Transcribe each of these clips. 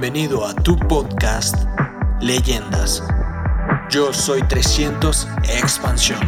Bienvenido a tu podcast Leyendas. Yo soy 300 Expansión.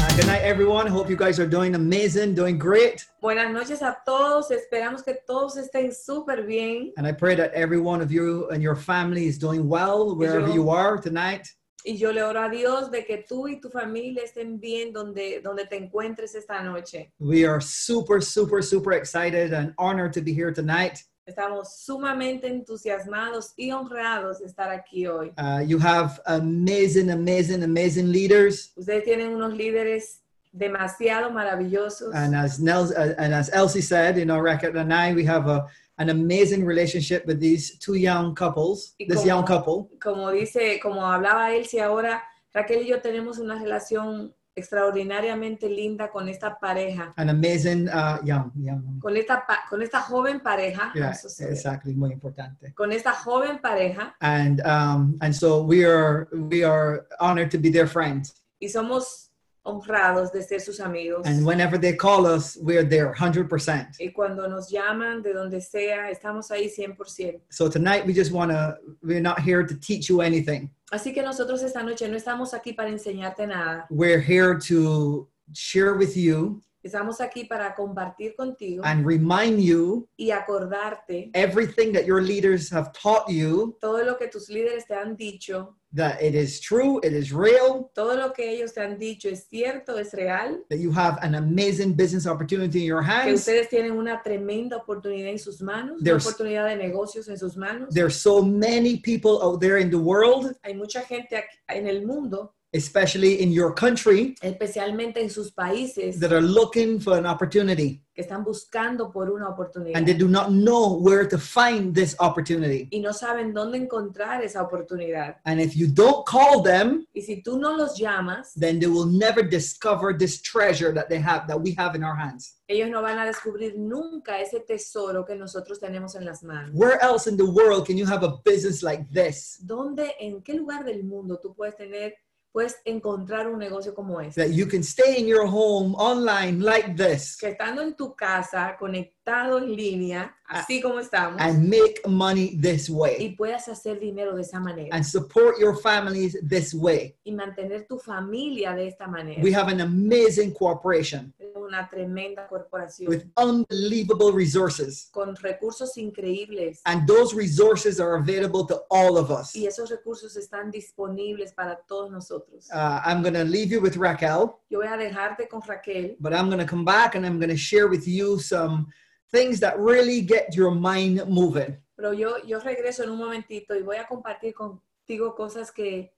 Uh, good night, everyone. Hope you guys are doing amazing, doing great. Buenas noches a todos, esperamos que todos estén súper bien And I pray that every one of you and your family is doing well wherever yo- you are tonight. Y yo le oro a Dios de que tú y tu familia estén bien donde, donde te encuentres esta noche. We are super, super, super excited and honored to be here tonight. Estamos sumamente entusiasmados y honrados de estar aquí hoy. Uh, you have amazing, amazing, amazing leaders. Ustedes tienen unos líderes demasiado maravillosos And as Nels, uh, and as Elsie said, you know, Raquel and I, we have a, an amazing relationship with these two young couples, Y this como- young couple. como dice, como hablaba Elsie ahora, Raquel y yo tenemos una relación extraordinariamente linda con esta pareja, An amazing uh, young, young. con esta, con esta joven pareja. Yeah, exactly. Muy importante. con esta joven pareja and um, and so we are we are honored to be their friends. y somos honrados de ser sus amigos. And whenever they call us, we're there, hundred percent. y cuando nos llaman de donde sea, estamos ahí 100%. So tonight we just want to. We're not here to teach you anything. Así que nosotros esta noche no estamos aquí para enseñarte nada. We're here to share with you Estamos aquí para compartir contigo and remind you y acordarte everything that your leaders have taught you todo lo que tus líderes te han dicho, that it is true, it is real, todo lo que ellos te han dicho es cierto, es real, that you have an amazing business opportunity in your que hands. ustedes tienen una tremenda oportunidad en sus manos, una There's- oportunidad de negocios en sus manos. There's so many people out there in the world, Hay mucha gente en el mundo, especially in your country, especialmente en sus países, that are looking for an opportunity. que están buscando por una oportunidad and they do not know where to find this opportunity. y no saben dónde encontrar esa oportunidad. And if you don't call them, Y si tú no los llamas, then they will never discover this treasure that they have that we have in our hands. ellos no van a descubrir nunca ese tesoro que nosotros tenemos en las manos. Where else in the world can you have a business like this ¿Dónde, en qué lugar del mundo tú puedes tener, puedes encontrar un negocio como este? that you can stay in your home online like this Que estando en tu casa, conectado en línea, así como estamos, and make money this y way puedas hacer dinero de esa manera and support your families this way? y mantener tu familia de esta manera. We have an amazing cooperation una tremenda corporación with unbelievable resources. con recursos increíbles And those resources are available to all of us. y esos recursos están disponibles para todos nosotros. Uh, I'm going to leave you with Raquel, Yo voy a dejarte con Raquel, but I'm going to come back and I'm going to share with you some things that really get your mind moving. pero yo, yo regreso en un momentito y voy a compartir contigo cosas que,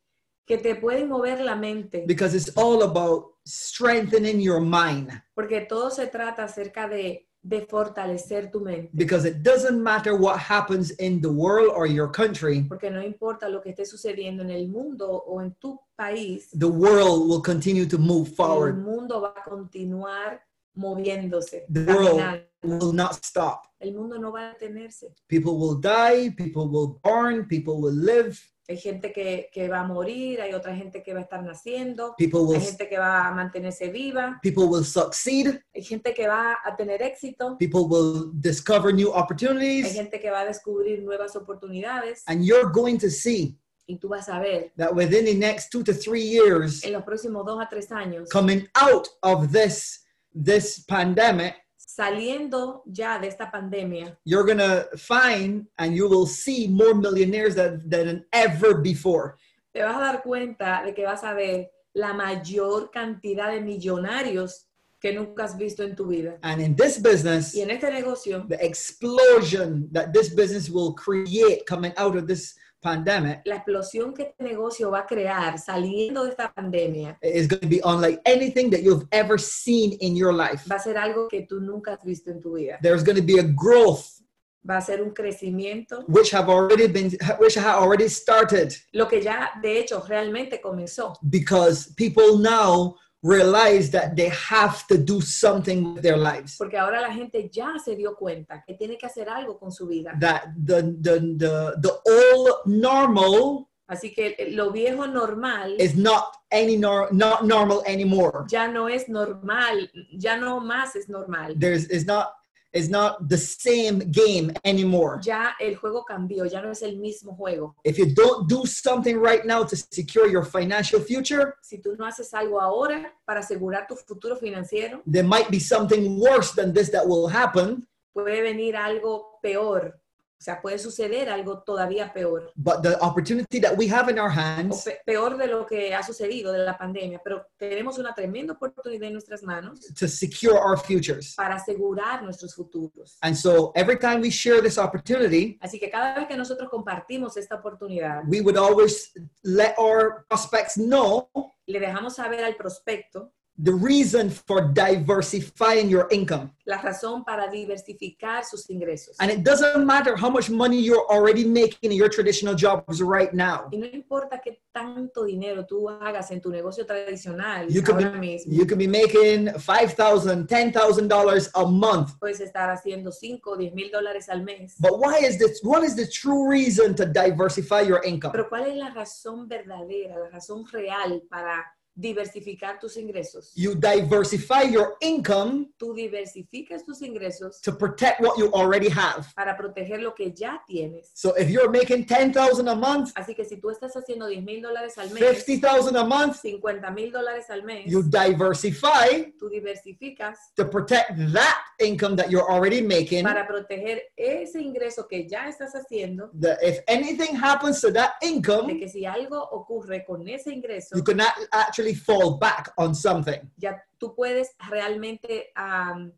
que te pueden mover la mente, Because it's all about strengthening your mind. porque todo se trata acerca de, de fortalecer tu mente, Because it doesn't matter what happens in the world or your country, porque no importa lo que esté sucediendo en el mundo o en tu país, the world will continue to move forward. el mundo va a continuar moviéndose, The world caminando. Will not stop. El mundo no va a detenerse. People will die, people will burn, people will live, Hay gente que, que va a morir, hay otra gente que va a estar naciendo, people will hay gente que va a mantenerse viva, people will succeed, hay gente que va a tener éxito, people will discover new opportunities, hay gente que va a descubrir nuevas oportunidades and you're going to see y tú vas a ver that within the next two to three years, en los próximos dos a tres años, coming out of this this pandemic, saliendo ya de esta pandemia, you're gonna find and you will see more millionaires than, than ever before. te vas a dar cuenta de que vas a ver la mayor cantidad de millonarios que nunca has visto en tu vida. And in this business, Y en este negocio, the explosion that this business will create coming out of this pandemic la explosión que este negocio va a crear saliendo de esta pandemia is going to be unlike anything that you've ever seen in your life. va a ser algo que tú nunca has visto en tu vida. There's going to be a growth Va a ser un crecimiento, which have already been which have already started lo que ya de hecho realmente comenzó, because people now realize that they have to do something with their lives. porque ahora la gente ya se dio cuenta que tiene que hacer algo con su vida. That the the the, the old normal Así que lo viejo normal is not any nor- not normal anymore. ya no es normal, ya no más es normal. There's is not is not the same game anymore. Ya el juego cambió, ya no es el mismo juego. If you don't do something right now to secure your financial future, Si tú no haces algo ahora para asegurar tu futuro financiero, there might be something worse than this that will happen. puede venir algo peor. O sea, puede suceder algo todavía peor. But the opportunity that we have in our hands pe- peor de lo que ha sucedido de la pandemia. Pero tenemos una tremenda oportunidad en nuestras manos to secure our futures. para asegurar nuestros futuros. And so every time we share this opportunity, Así que cada vez que nosotros compartimos esta oportunidad, we would always let our prospects know le dejamos saber al prospecto the reason for diversifying your income. la razón para diversificar sus ingresos. And it doesn't matter how much money you're already making in your traditional jobs right now. Y no importa qué tanto dinero tú hagas en tu negocio tradicional You could ahora be, mismo, you could be making $5,000, $10,000 a month. puedes estar haciendo 5 o 10 mil dólares al mes. But why is this? What is the true reason to diversify your income? Pero ¿cuál es la razón verdadera, la razón real para diversificar tus ingresos? You diversify your income Tú diversificas tus ingresos to protect what you already have. para proteger lo que ya tienes. So if you're making 10,000 a month, Así que si tú estás haciendo 10 mil dólares al mes, 50,000 a month, 50 mil dólares al mes, you diversify tú diversificas to protect that income that you're already making. para proteger ese ingreso que ya estás haciendo, That if anything happens to that de income, que si algo ocurre con ese ingreso, you cannot actually fall back on something. ya tú puedes realmente am,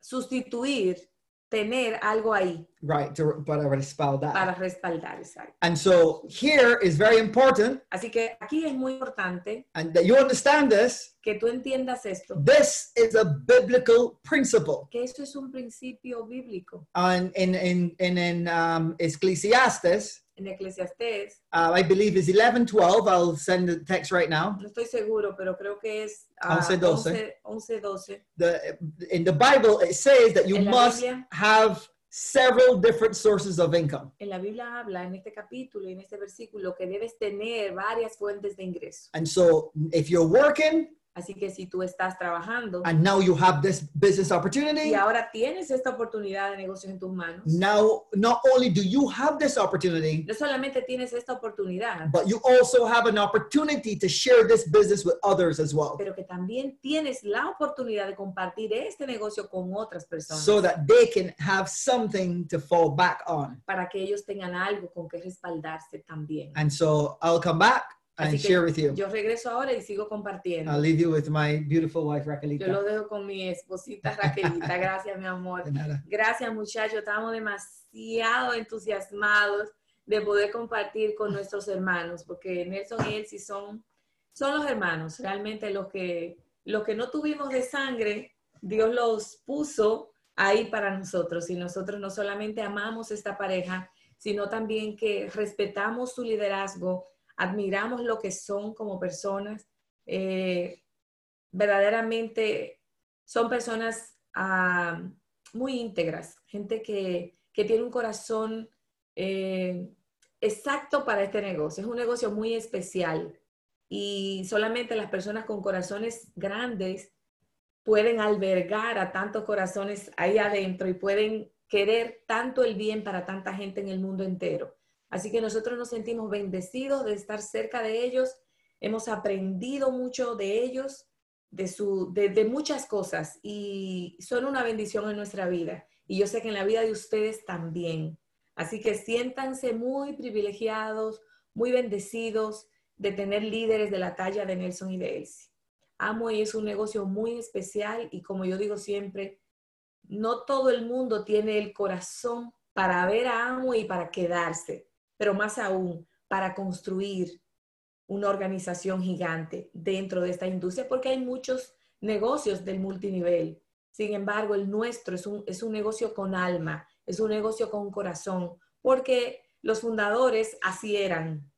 sustituir, tener algo ahí Right, to, para respaldar. para respaldar. exacto. And so here is very important, Así que aquí es muy importante and that you understand this. que tú entiendas esto, This is a biblical principle. que eso es un principio bíblico. And in in in, in um, Ecclesiastes, En Eclesiastés, uh, I believe is 11, 12. I'll send the text right now. no estoy seguro, pero creo que es ah, 11, 12. 11, 12. The in the Bible it says that you must Biblia. have several different sources of income. En la Biblia habla en este capítulo en este versículo que debes tener varias fuentes de ingreso. And so if you're working Así que si tú estás trabajando and now you have this business y opportunity, ahora tienes esta oportunidad de negocio en tus manos, now not only do you have this opportunity, no solamente tienes esta oportunidad, but you also have an opportunity to share this business with others as well. pero que también tienes la oportunidad de compartir este negocio con otras personas So that they can have something to fall back on. para que ellos tengan algo con que respaldarse también. And so I'll come back and Así que share with you. yo regreso ahora y sigo compartiendo. I'll leave you with my beautiful wife, Yo lo Raquelita. dejo con mi esposita Raquelita. Gracias, mi amor. De nada. Gracias, muchachos. Estamos demasiado entusiasmados de poder compartir con nuestros hermanos, porque Nelson y Elsie son, son los hermanos, realmente los que, los que no tuvimos de sangre, Dios los puso ahí para nosotros. Y nosotros no solamente amamos esta pareja, sino también que respetamos su liderazgo, admiramos lo que son como personas. eh, verdaderamente son personas ah, muy íntegras, gente que, que tiene un corazón eh, exacto para este negocio. Es un negocio muy especial y solamente las personas con corazones grandes pueden albergar a tantos corazones ahí adentro y pueden querer tanto el bien para tanta gente en el mundo entero. Así que nosotros nos sentimos bendecidos de estar cerca de ellos. Hemos aprendido mucho de ellos, de, su, de, muchas cosas y son una bendición en nuestra vida. Y yo sé que en la vida de ustedes también. Así que siéntanse muy privilegiados, muy bendecidos de tener líderes de la talla de Nelson y de Elsie. Amway es un negocio muy especial y como yo digo siempre, no todo el mundo tiene el corazón para ver a Amway y para quedarse, pero más aún para construir una organización gigante dentro de esta industria porque hay muchos negocios del multinivel. Sin embargo, el nuestro es un, es un negocio con alma, es un negocio con corazón, porque los fundadores así eran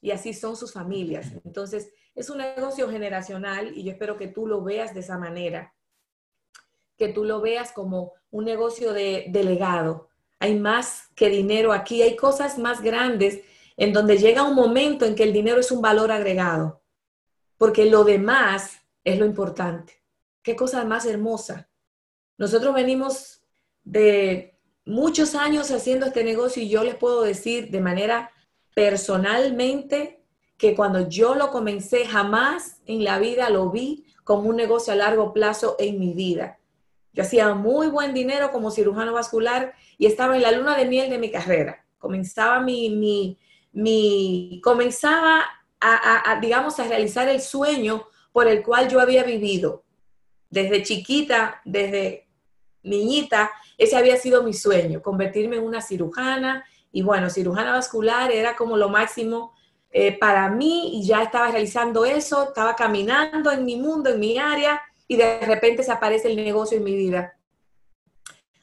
y así son sus familias. Entonces, es un negocio generacional y yo espero que tú lo veas de esa manera, que tú lo veas como un negocio de, de legado. Hay más que dinero aquí, hay cosas más grandes en donde llega un momento en que el dinero es un valor agregado, porque lo demás es lo importante. Qué cosa más hermosa. Nosotros venimos de muchos años haciendo este negocio y yo les puedo decir de manera personalmente que cuando yo lo comencé jamás en la vida lo vi como un negocio a largo plazo en mi vida. Yo hacía muy buen dinero como cirujano vascular y estaba en la luna de miel de mi carrera. Comenzaba mi, mi, mi comenzaba a, digamos, a realizar el sueño por el cual yo había vivido. Desde chiquita, desde niñita, ese había sido mi sueño, convertirme en una cirujana. Y bueno, cirujana vascular era como lo máximo eh, para mí y ya estaba realizando eso, estaba caminando en mi mundo, en mi área, y de repente se aparece el negocio en mi vida.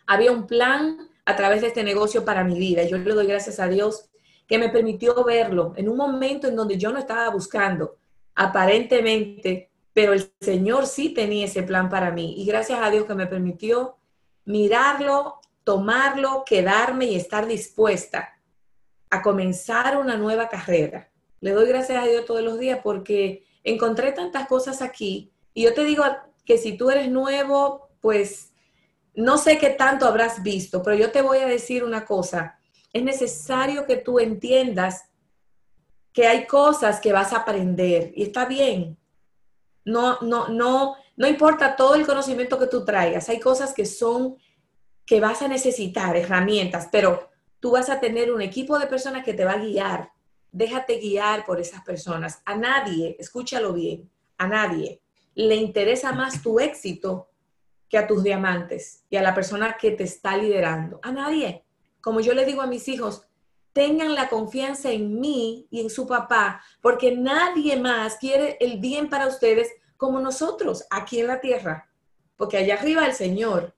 Había un plan a través de este negocio para mi vida. Yo le doy gracias a Dios que me permitió verlo en un momento en donde yo no estaba buscando, aparentemente, pero el Señor sí tenía ese plan para mí. Y gracias a Dios que me permitió mirarlo, tomarlo, quedarme y estar dispuesta a comenzar una nueva carrera. Le doy gracias a Dios todos los días porque encontré tantas cosas aquí. Y yo te digo que si tú eres nuevo, pues no sé qué tanto habrás visto, pero yo te voy a decir una cosa. Es necesario que tú entiendas que hay cosas que vas a aprender y está bien. No, no, no, no importa todo el conocimiento que tú traigas. Hay cosas que son que vas a necesitar, herramientas, pero tú vas a tener un equipo de personas que te va a guiar. Déjate guiar por esas personas. A nadie, escúchalo bien, a nadie le interesa más tu éxito que a tus diamantes y a la persona que te está liderando. A nadie. Como yo le digo a mis hijos, tengan la confianza en mí y en su papá, porque nadie más quiere el bien para ustedes como nosotros aquí en la tierra. Porque allá arriba el Señor,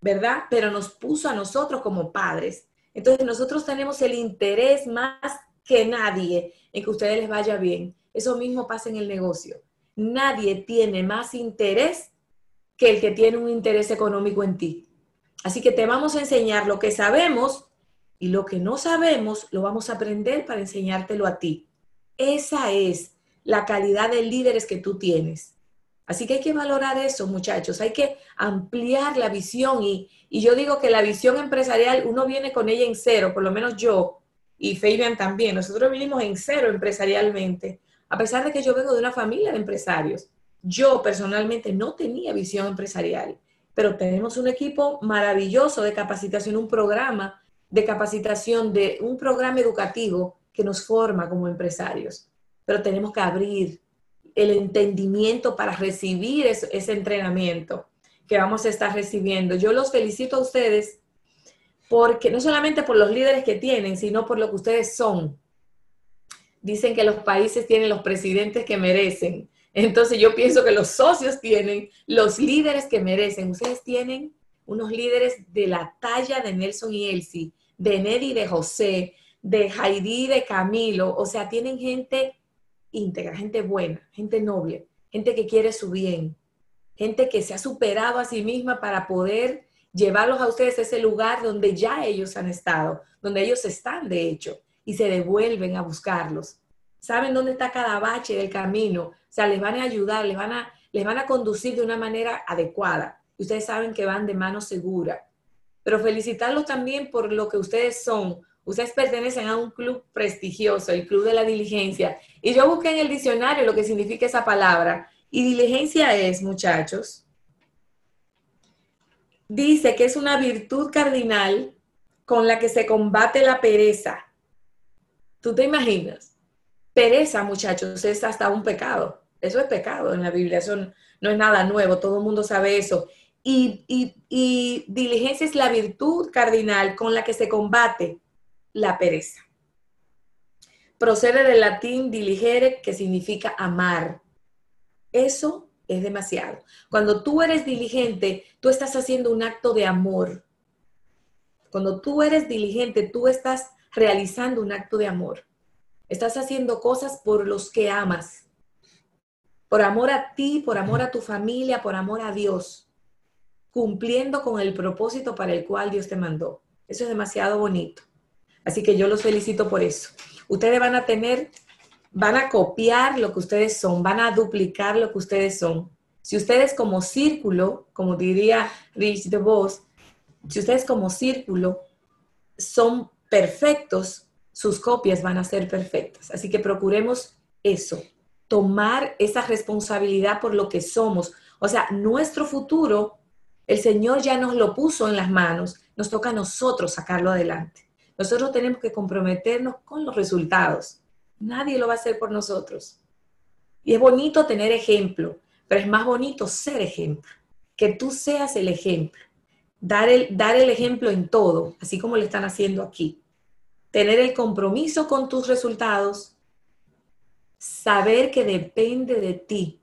¿verdad? Pero nos puso a nosotros como padres. Entonces nosotros tenemos el interés más que nadie en que a ustedes les vaya bien. Eso mismo pasa en el negocio nadie tiene más interés que el que tiene un interés económico en ti. Así que te vamos a enseñar lo que sabemos y lo que no sabemos lo vamos a aprender para enseñártelo a ti. Esa es la calidad de líderes que tú tienes. Así que hay que valorar eso, muchachos. Hay que ampliar la visión y, y yo digo que la visión empresarial, uno viene con ella en cero, por lo menos yo y Fabian también. Nosotros vinimos en cero empresarialmente a pesar de que yo vengo de una familia de empresarios. Yo personalmente no tenía visión empresarial, pero tenemos un equipo maravilloso de capacitación, un programa de capacitación, de un programa educativo que nos forma como empresarios. Pero tenemos que abrir el entendimiento para recibir ese, entrenamiento que vamos a estar recibiendo. Yo los felicito a ustedes porque no solamente por los líderes que tienen, sino por lo que ustedes son dicen que los países tienen los presidentes que merecen. Entonces yo pienso que los socios tienen los líderes que merecen. Ustedes tienen unos líderes de la talla de Nelson y Elsie, de Neddy y de José, de Heidi y de Camilo. O sea, tienen gente íntegra, gente buena, gente noble, gente que quiere su bien, gente que se ha superado a sí misma para poder llevarlos a ustedes a ese lugar donde ya ellos han estado, donde ellos están, de hecho y se devuelven a buscarlos. Saben dónde está cada bache del camino, o sea, les van a ayudar, les van a, les van a conducir de una manera adecuada. Ustedes saben que van de mano segura. Pero felicitarlos también por lo que ustedes son. Ustedes pertenecen a un club prestigioso, el Club de la Diligencia. Y yo busqué en el diccionario lo que significa esa palabra. Y diligencia es, muchachos, dice que es una virtud cardinal con la que se combate la pereza ¿Tú te imaginas? Pereza, muchachos, es hasta un pecado. Eso es pecado en la Biblia, eso no, es nada nuevo, todo el mundo sabe eso. Y, y diligencia es la virtud cardinal con la que se combate la pereza. Procede del latín diligere, que significa amar. Eso es demasiado. Cuando tú eres diligente, tú estás haciendo un acto de amor. Cuando tú eres diligente, tú estás realizando un acto de amor. Estás haciendo cosas por los que amas. Por amor a ti, por amor a tu familia, por amor a Dios. Cumpliendo con el propósito para el cual Dios te mandó. Eso es demasiado bonito. Así que yo los felicito por eso. Ustedes van a tener, van a copiar lo que ustedes son, van a duplicar lo que ustedes son. Si ustedes como círculo, como diría Rich DeVos, si ustedes como círculo son perfectos, sus copias van a ser perfectas. Así que procuremos eso, tomar esa responsabilidad por lo que somos. O sea, nuestro futuro, el Señor ya nos lo puso en las manos, nos toca a nosotros sacarlo adelante. Nosotros tenemos que comprometernos con los resultados. Nadie lo va a hacer por nosotros. Y es bonito tener ejemplo, pero es más bonito ser ejemplo, que tú seas el ejemplo. Dar el, dar el ejemplo en todo, así como lo están haciendo aquí tener el compromiso con tus resultados, saber que depende de ti,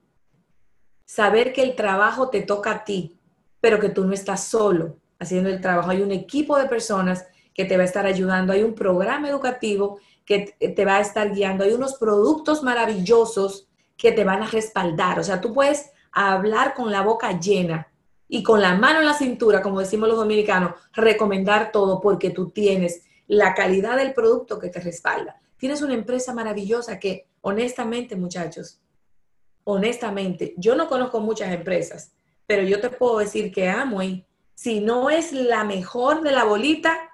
saber que el trabajo te toca a ti, pero que tú no estás solo haciendo el trabajo. Hay un equipo de personas que te va a estar ayudando, hay un programa educativo que te va a estar guiando, hay unos productos maravillosos que te van a respaldar. O sea, tú puedes hablar con la boca llena y con la mano en la cintura, como decimos los dominicanos, recomendar todo porque tú tienes la calidad del producto que te respalda. Tienes una empresa maravillosa que, honestamente, muchachos, honestamente, yo no conozco muchas empresas, pero yo te puedo decir que Amway, si no es la mejor de la bolita,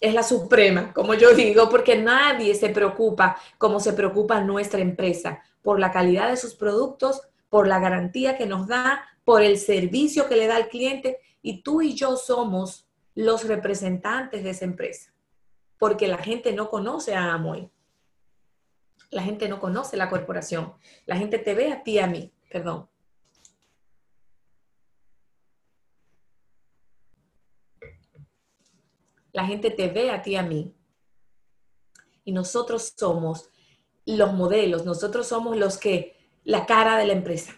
es la suprema, como yo digo, porque nadie se preocupa como se preocupa nuestra empresa por la calidad de sus productos, por la garantía que nos da, por el servicio que le da al cliente. Y tú y yo somos los representantes de esa empresa, porque la gente no conoce a Amoy. La gente no conoce la corporación. La gente te ve a ti, a mí, perdón. La gente te ve a ti, a mí. Y nosotros somos los modelos, nosotros somos los que, la cara de la empresa.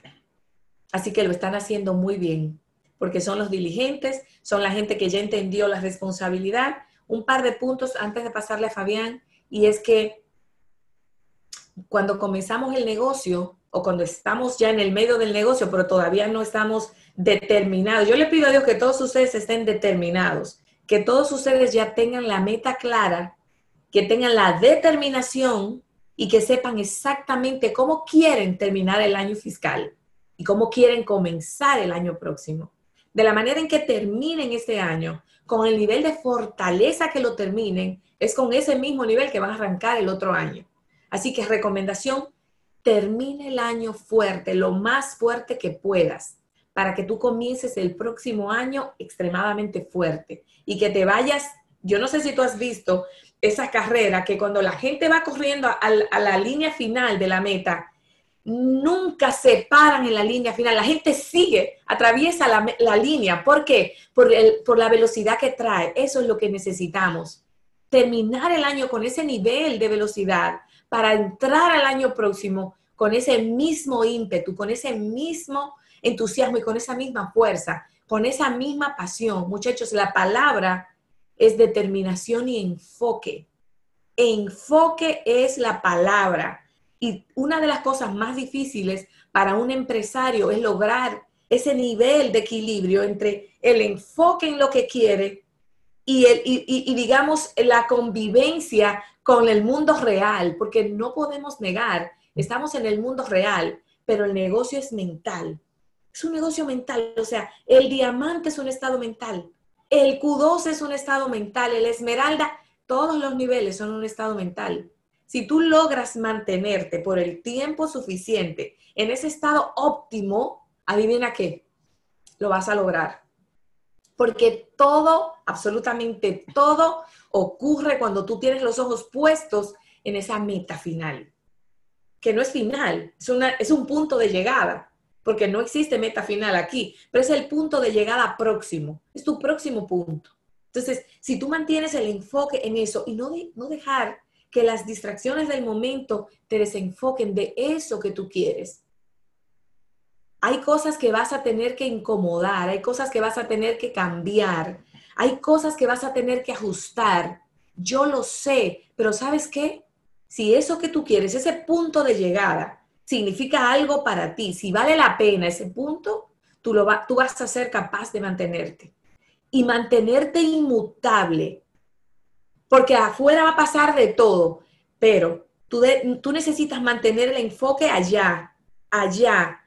Así que lo están haciendo muy bien porque son los diligentes, son la gente que ya entendió la responsabilidad. Un par de puntos antes de pasarle a Fabián, y es que cuando comenzamos el negocio o cuando estamos ya en el medio del negocio, pero todavía no estamos determinados, yo le pido a Dios que todos ustedes estén determinados, que todos ustedes ya tengan la meta clara, que tengan la determinación y que sepan exactamente cómo quieren terminar el año fiscal y cómo quieren comenzar el año próximo de la manera en que terminen este año, con el nivel de fortaleza que lo terminen, es con ese mismo nivel que van a arrancar el otro año. Así que recomendación, termine el año fuerte, lo más fuerte que puedas, para que tú comiences el próximo año extremadamente fuerte y que te vayas, yo no sé si tú has visto esa carrera que cuando la gente va corriendo a, la línea final de la meta, nunca se paran en la línea final. La gente sigue, atraviesa la, línea. ¿Por qué? Por, el, por la velocidad que trae. Eso es lo que necesitamos. Terminar el año con ese nivel de velocidad para entrar al año próximo con ese mismo ímpetu, con ese mismo entusiasmo y con esa misma fuerza, con esa misma pasión. Muchachos, la palabra es determinación y enfoque. Enfoque es la palabra y una de las cosas más difíciles para un empresario es lograr ese nivel de equilibrio entre el enfoque en lo que quiere y, el, y, digamos, la convivencia con el mundo real, porque no podemos negar, estamos en el mundo real, pero el negocio es mental. Es un negocio mental, o sea, el diamante es un estado mental, el Q2 es un estado mental, el esmeralda, todos los niveles son un estado mental. Si tú logras mantenerte por el tiempo suficiente en ese estado óptimo, adivina qué, lo vas a lograr. Porque todo, absolutamente todo, ocurre cuando tú tienes los ojos puestos en esa meta final. Que no es final, es, es un punto de llegada, porque no existe meta final aquí, pero es el punto de llegada próximo, es tu próximo punto. Entonces, si tú mantienes el enfoque en eso y no, no dejar que las distracciones del momento te desenfoquen de eso que tú quieres. Hay cosas que vas a tener que incomodar, hay cosas que vas a tener que cambiar, hay cosas que vas a tener que ajustar. Yo lo sé, pero ¿sabes qué? Si eso que tú quieres, ese punto de llegada, significa algo para ti, si vale la pena ese punto, tú, lo tú vas a ser capaz de mantenerte. Y mantenerte inmutable porque afuera va a pasar de todo, pero tú, tú necesitas mantener el enfoque allá, allá.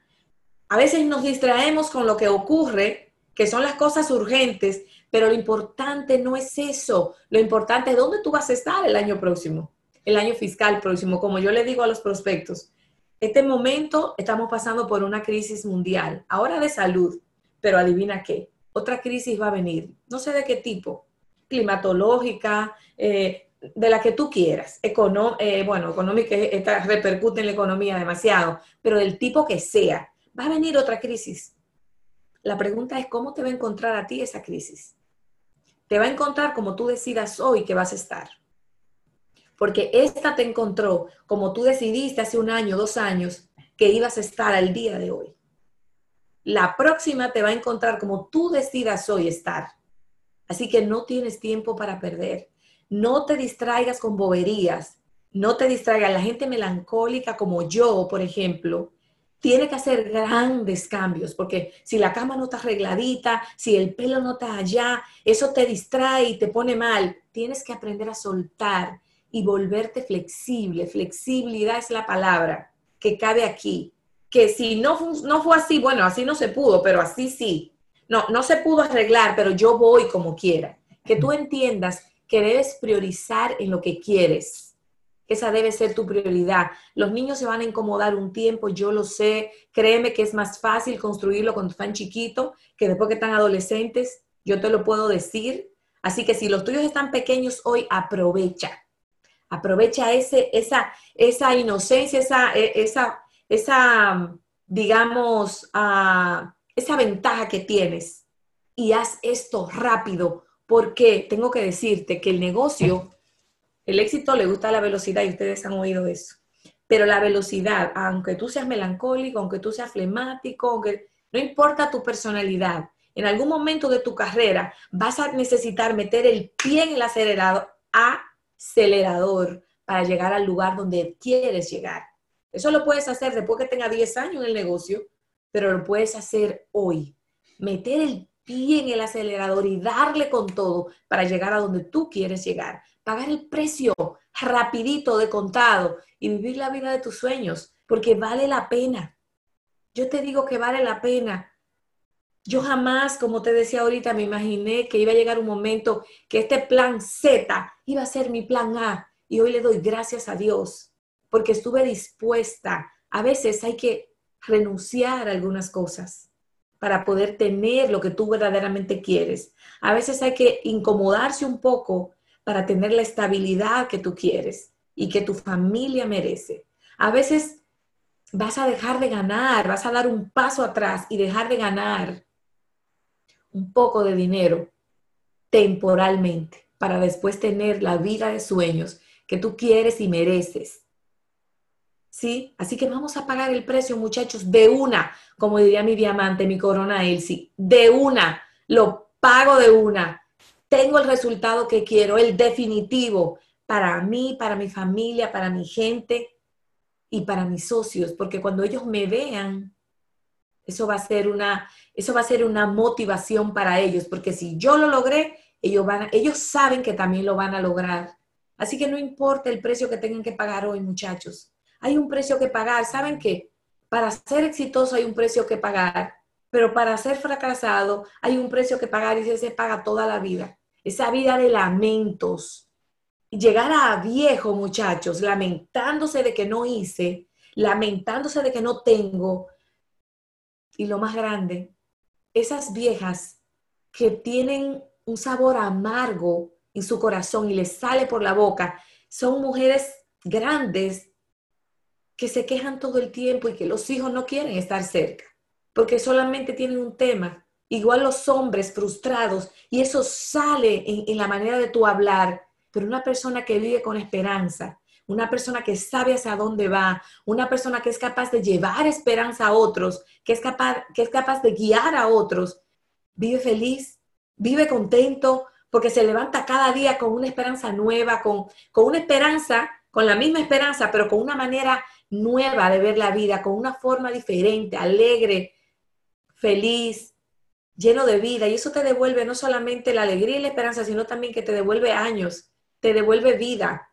A veces nos distraemos con lo que ocurre, que son las cosas urgentes, pero lo importante no es eso. Lo importante es dónde tú vas a estar el año próximo, el año fiscal próximo, como yo le digo a los prospectos. Este momento estamos pasando por una crisis mundial, ahora de salud, pero adivina qué, otra crisis va a venir, no sé de qué tipo, climatológica, eh, de la que tú quieras, eh, bueno, económica, esta repercute en la economía demasiado, pero del tipo que sea, va a venir otra crisis. La pregunta es cómo te va a encontrar a ti esa crisis. Te va a encontrar como tú decidas hoy que vas a estar. Porque esta te encontró como tú decidiste hace un año, dos años, que ibas a estar al día de hoy. La próxima te va a encontrar como tú decidas hoy estar. Así que no tienes tiempo para perder. No te distraigas con boberías. No te distraigas. La gente melancólica como yo, por ejemplo, tiene que hacer grandes cambios, porque si la cama no está arregladita, si el pelo no está allá, eso te distrae y te pone mal. Tienes que aprender a soltar y volverte flexible. Flexibilidad es la palabra que cabe aquí. Que si no, no fue así, bueno, así no se pudo, pero así sí. No, no se pudo arreglar, pero yo voy como quiera. Que tú entiendas que debes priorizar en lo que quieres esa debe ser tu prioridad. Los niños se van a incomodar un tiempo, yo lo sé. Créeme que es más fácil construirlo cuando están chiquitos que después que están adolescentes. Yo te lo puedo decir. Así que si los tuyos están pequeños hoy, aprovecha. Aprovecha ese, esa, esa inocencia, esa, e, esa, esa digamos, uh, esa ventaja que tienes y haz esto rápido, porque tengo que decirte que el negocio el éxito le gusta la velocidad y ustedes han oído eso. Pero la velocidad, aunque tú seas melancólico, aunque tú seas flemático, no importa tu personalidad, en algún momento de tu carrera vas a necesitar meter el pie en el acelerador, acelerador para llegar al lugar donde quieres llegar. Eso lo puedes hacer después que tenga 10 años en el negocio, pero lo puedes hacer hoy. Meter el pie en el acelerador y darle con todo para llegar a donde tú quieres llegar pagar el precio rapidito de contado y vivir la vida de tus sueños, porque vale la pena. Yo te digo que vale la pena. Yo jamás, como te decía ahorita, me imaginé que iba a llegar un momento que este plan Z iba a ser mi plan A. Y hoy le doy gracias a Dios porque estuve dispuesta. A veces hay que renunciar a algunas cosas para poder tener lo que tú verdaderamente quieres. A veces hay que incomodarse un poco para tener la estabilidad que tú quieres y que tu familia merece. A veces vas a dejar de ganar, vas a dar un paso atrás y dejar de ganar un poco de dinero temporalmente para después tener la vida de sueños que tú quieres y mereces. ¿Sí? Así que vamos a pagar el precio, muchachos, de una, como diría mi diamante, mi corona Elsie, de una, lo pago de una tengo el resultado que quiero, el definitivo, para mí, para mi familia, para mi gente y para mis socios, porque cuando ellos me vean, eso va a ser una, eso va a ser una motivación para ellos, porque si yo lo logré, ellos, van ellos saben que también lo van a lograr. Así que no importa el precio que tengan que pagar hoy, muchachos. Hay un precio que pagar. ¿Saben qué? Para ser exitoso hay un precio que pagar pero para ser fracasado hay un precio que pagar y se paga toda la vida. Esa vida de lamentos. Llegar a viejo, muchachos, lamentándose de que no hice, lamentándose de que no tengo. Y lo más grande, esas viejas que tienen un sabor amargo en su corazón y les sale por la boca, son mujeres grandes que se quejan todo el tiempo y que los hijos no quieren estar cerca porque solamente tienen un tema. Igual los hombres frustrados, y eso sale en, la manera de tu hablar, pero una persona que vive con esperanza, una persona que sabe hacia dónde va, una persona que es capaz de llevar esperanza a otros, que es capaz, que es capaz de guiar a otros, vive feliz, vive contento, porque se levanta cada día con una esperanza nueva, con, con una esperanza, con la misma esperanza, pero con una manera nueva de ver la vida, con una forma diferente, alegre, feliz, lleno de vida. Y eso te devuelve no solamente la alegría y la esperanza, sino también que te devuelve años te devuelve vida,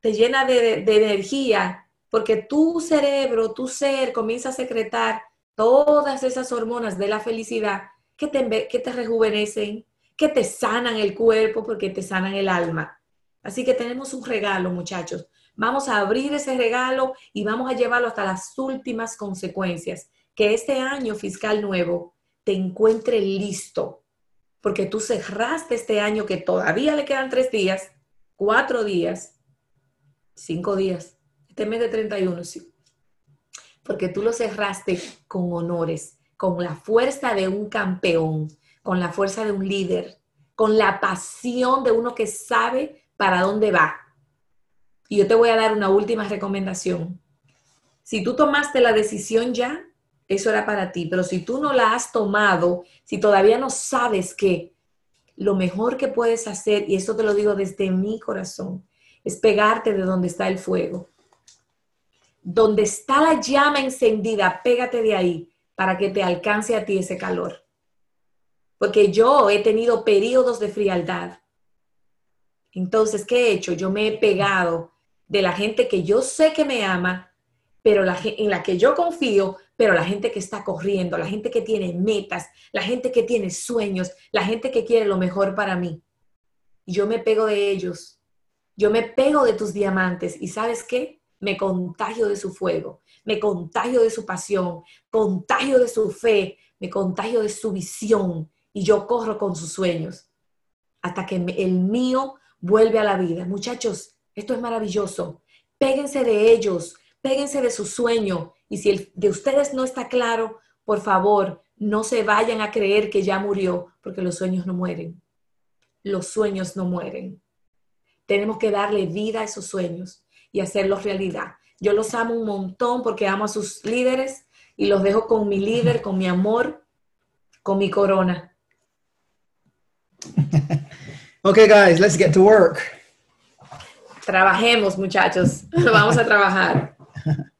te llena de, energía, porque tu cerebro, tu ser comienza a secretar todas esas hormonas de la felicidad que te, que te rejuvenecen, que te sanan el cuerpo, porque te sanan el alma. Así que tenemos un regalo, muchachos. Vamos a abrir ese regalo y vamos a llevarlo hasta las últimas consecuencias. Que este año fiscal nuevo te encuentre listo, porque tú cerraste este año que todavía le quedan tres días, cuatro días, cinco días, este mes de 31, sí. Porque tú lo cerraste con honores, con la fuerza de un campeón, con la fuerza de un líder, con la pasión de uno que sabe para dónde va. Y yo te voy a dar una última recomendación. Si tú tomaste la decisión ya, eso era para ti, pero si tú no la has tomado, si todavía no sabes que lo mejor que puedes hacer, y esto te lo digo desde mi corazón, es pegarte de donde está el fuego. Donde está la llama encendida, pégate de ahí para que te alcance a ti ese calor. Porque yo he tenido periodos de frialdad. Entonces, ¿qué he hecho? Yo me he pegado de la gente que yo sé que me ama, pero la, en la que yo confío, pero la gente que está corriendo, la gente que tiene metas, la gente que tiene sueños, la gente que quiere lo mejor para mí. Y yo me pego de ellos. Yo me pego de tus diamantes. ¿Y sabes qué? Me contagio de su fuego, me contagio de su pasión, contagio de su fe, me contagio de su visión y yo corro con sus sueños hasta que el mío vuelve a la vida. Muchachos, esto es maravilloso. Péguense de ellos, péguense de su sueño. Y si el de ustedes no está claro, por favor, no se vayan a creer que ya murió, porque los sueños no mueren. Los sueños no mueren. Tenemos que darle vida a esos sueños y hacerlos realidad. Yo los amo un montón porque amo a sus líderes y los dejo con mi líder, con mi amor, con mi corona. okay, guys, let's get to work. Trabajemos, muchachos. Vamos a trabajar.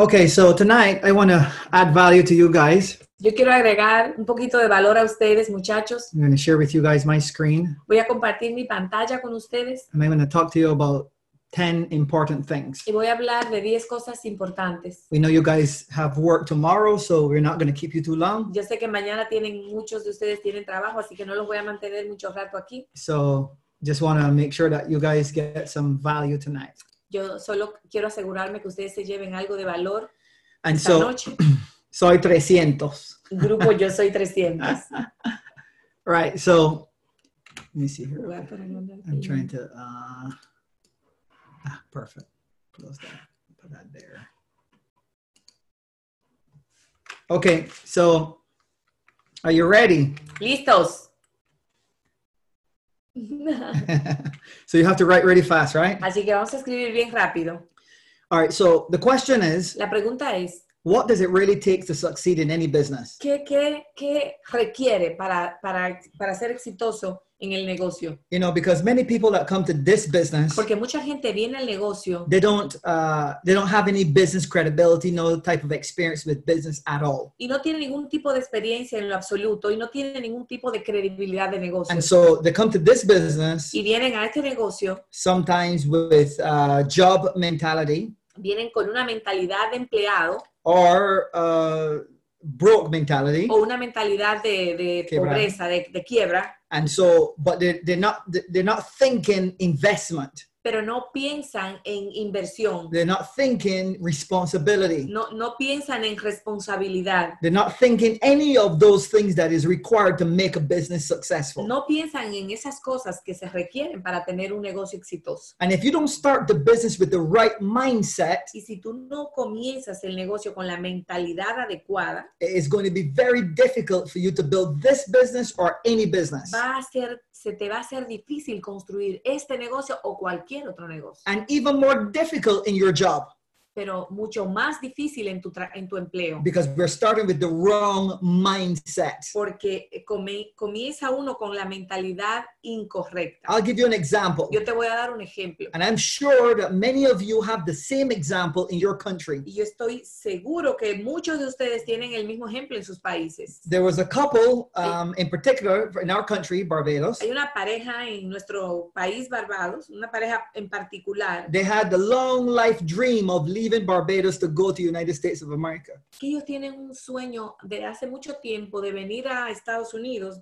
Okay, so tonight I want to add value to you guys. Yo quiero agregar un poquito de valor a ustedes, muchachos. I'm going to share with you guys my screen. Voy a compartir mi pantalla con ustedes And I'm going to talk to you about 10 important things. y voy a hablar de 10 cosas importantes. We know you guys have work tomorrow, so we're not going to keep you too long. Yo sé que mañana tienen, muchos de ustedes tienen trabajo, así que no los voy a mantener mucho rato aquí. So just want to make sure that you guys get some value tonight. Yo solo quiero asegurarme que ustedes se lleven algo de valor And esta so, noche. soy 300. Grupo Yo Soy 300. Right, so let me see here. Voy a ponerlo I'm trying to, uh, ah, perfect. Close that, put that there. Okay, so are you ready? ¿Listos? so you have to write really fast, right? Así que vamos a escribir bien rápido. All right, so the question is, La pregunta es, what does it really take to succeed in any business? ¿qué, qué, qué requiere para, para, para ser exitoso en el negocio? You know, because many people that come to this business, Porque mucha gente viene al negocio they don't, uh, they don't have any business credibility, no type of experience with business at all. y no tiene ningún tipo de experiencia en lo absoluto y no tiene ningún tipo de credibilidad de negocio. And so they come to this business Y vienen a este negocio, sometimes with uh, job mentality vienen con una mentalidad de empleado or uh, broke mentality. o una mentalidad de, de pobreza, de, de quiebra, And so, but they're, they're not, they're not thinking investment. Pero no piensan en inversión, They're not thinking responsibility. no, no piensan en responsabilidad, They're not thinking any of those things that is required to make a business successful. no piensan en esas cosas que se requieren para tener un negocio exitoso. And if you don't start the business with the right mindset, Y si tú no comienzas el negocio con la mentalidad adecuada, it's going to be very difficult for you to build this business or any business. va a ser, se te va a difícil construir este negocio o cualquier otro negocio. And even more difficult in your job. Pero mucho más difícil en tu, en tu empleo. because we're starting with the wrong mindset. Porque eh, comienza uno con la mentalidad incorrecta. I'll give you an example. Yo te voy a dar un ejemplo. And I'm sure that many of you have the same example in your country. Y yo estoy seguro que muchos de ustedes tienen el mismo ejemplo en sus países. There was a couple, um, in particular, in our country, Barbados. Hay una pareja en nuestro país, Barbados, una pareja en particular, They had the long life dream of leaving Barbados to go to United States of America. ellos tienen un sueño de hace mucho tiempo de venir a Estados Unidos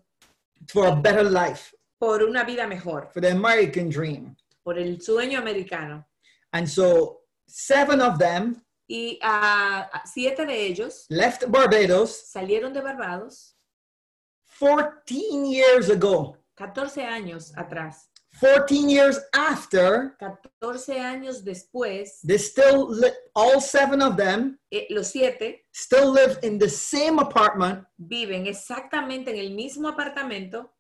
for a better life, por una vida mejor, for the American dream. por el sueño americano. And so seven of them Y a siete de ellos left Barbados salieron de Barbados 14 years ago. 14 años atrás. 14 years after, 14 años después, they still, li- all seven of them eh, los siete still live in the same apartment viven exactamente en el mismo apartamento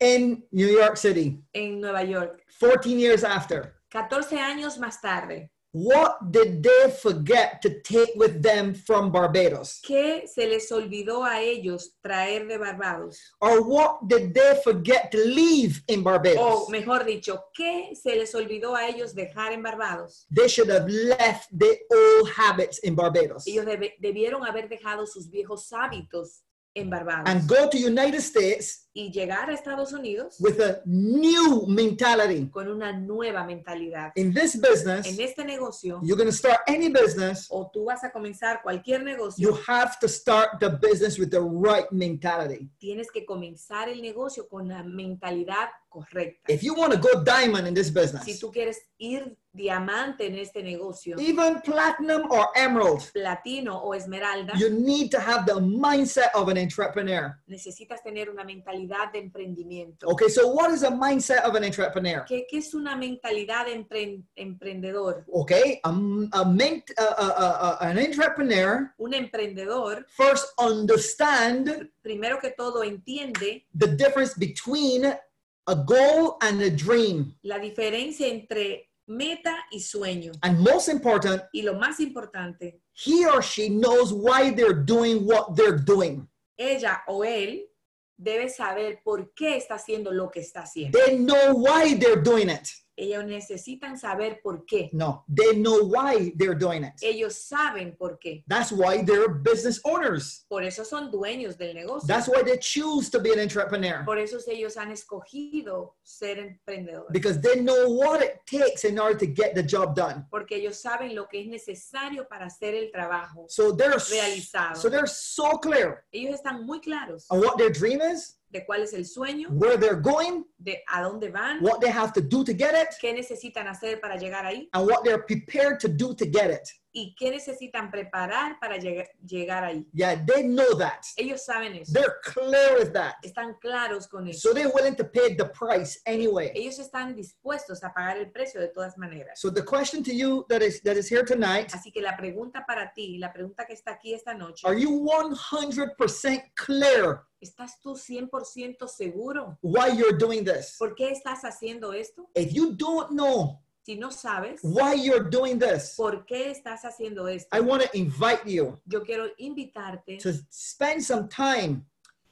in New York City, en Nueva York. 14 years after. 14 años más tarde, What did they forget to take with them from Barbados? ¿qué se les olvidó a ellos traer de Barbados? Or what did they forget to leave in Barbados? O mejor dicho, ¿qué se les olvidó a ellos dejar en Barbados? They should have left their old habits in Barbados Ellos debieron haber dejado sus viejos hábitos en Barbados and go to United States y llegar a Estados Unidos with a new mentality. con una nueva mentalidad. In this business, En este negocio, you're going to start any business, o tú vas a comenzar cualquier you negocio, have to start the business with the right mentality. tienes que comenzar el negocio con la mentalidad correcta. If you want to go diamond in this Si business, tú quieres ir diamante en este negocio, even platinum or emerald, platino o esmeralda, you need to have the mindset of an entrepreneur. necesitas tener una mentalidad de emprendimiento. Okay, so what is a mindset of an entrepreneur? ¿Qué, qué es una mentalidad de empre- emprendedor? Okay, a, a, ment- a- a- an entrepreneur Un emprendedor, first understand primero que todo, entiende the difference between a goal and a dream. la diferencia entre meta y sueño. And most important, Y lo más importante, he or she knows why they're doing what they're doing. ella o él debe saber por qué está haciendo lo que está haciendo. They know why they're doing it. Ellos necesitan saber por qué. No, they know why they're doing it. Ellos saben por qué. That's why they're business owners. Por eso son dueños del negocio. That's why they choose to be an entrepreneur Por eso ellos han escogido ser emprendedores. because they know what it takes in order to get the job done. Porque ellos saben lo que es necesario para hacer el trabajo So they're realizado. so they're so clear Ellos están muy claros on what their dream is, de cuál es el sueño, where they're going, de a dónde van, what they have to do to get it, qué necesitan hacer para llegar ahí and what they're prepared to do to get it. Y qué necesitan preparar para llegar, llegar ahí. Yeah, they know that. Ellos saben eso. They're clear with that. Están claros con eso. So they're willing to pay the price anyway. Ellos están dispuestos a pagar el precio de todas maneras. So the question to you that is that is here tonight, Así que la pregunta para ti, la pregunta que está aquí esta noche, are you 100% clear ¿estás tú 100% seguro? why you're doing this? ¿Por qué estás haciendo esto? If you don't know Si no sabes why you're doing this, por qué estás haciendo esto, I want to invite you yo quiero invitarte to spend some time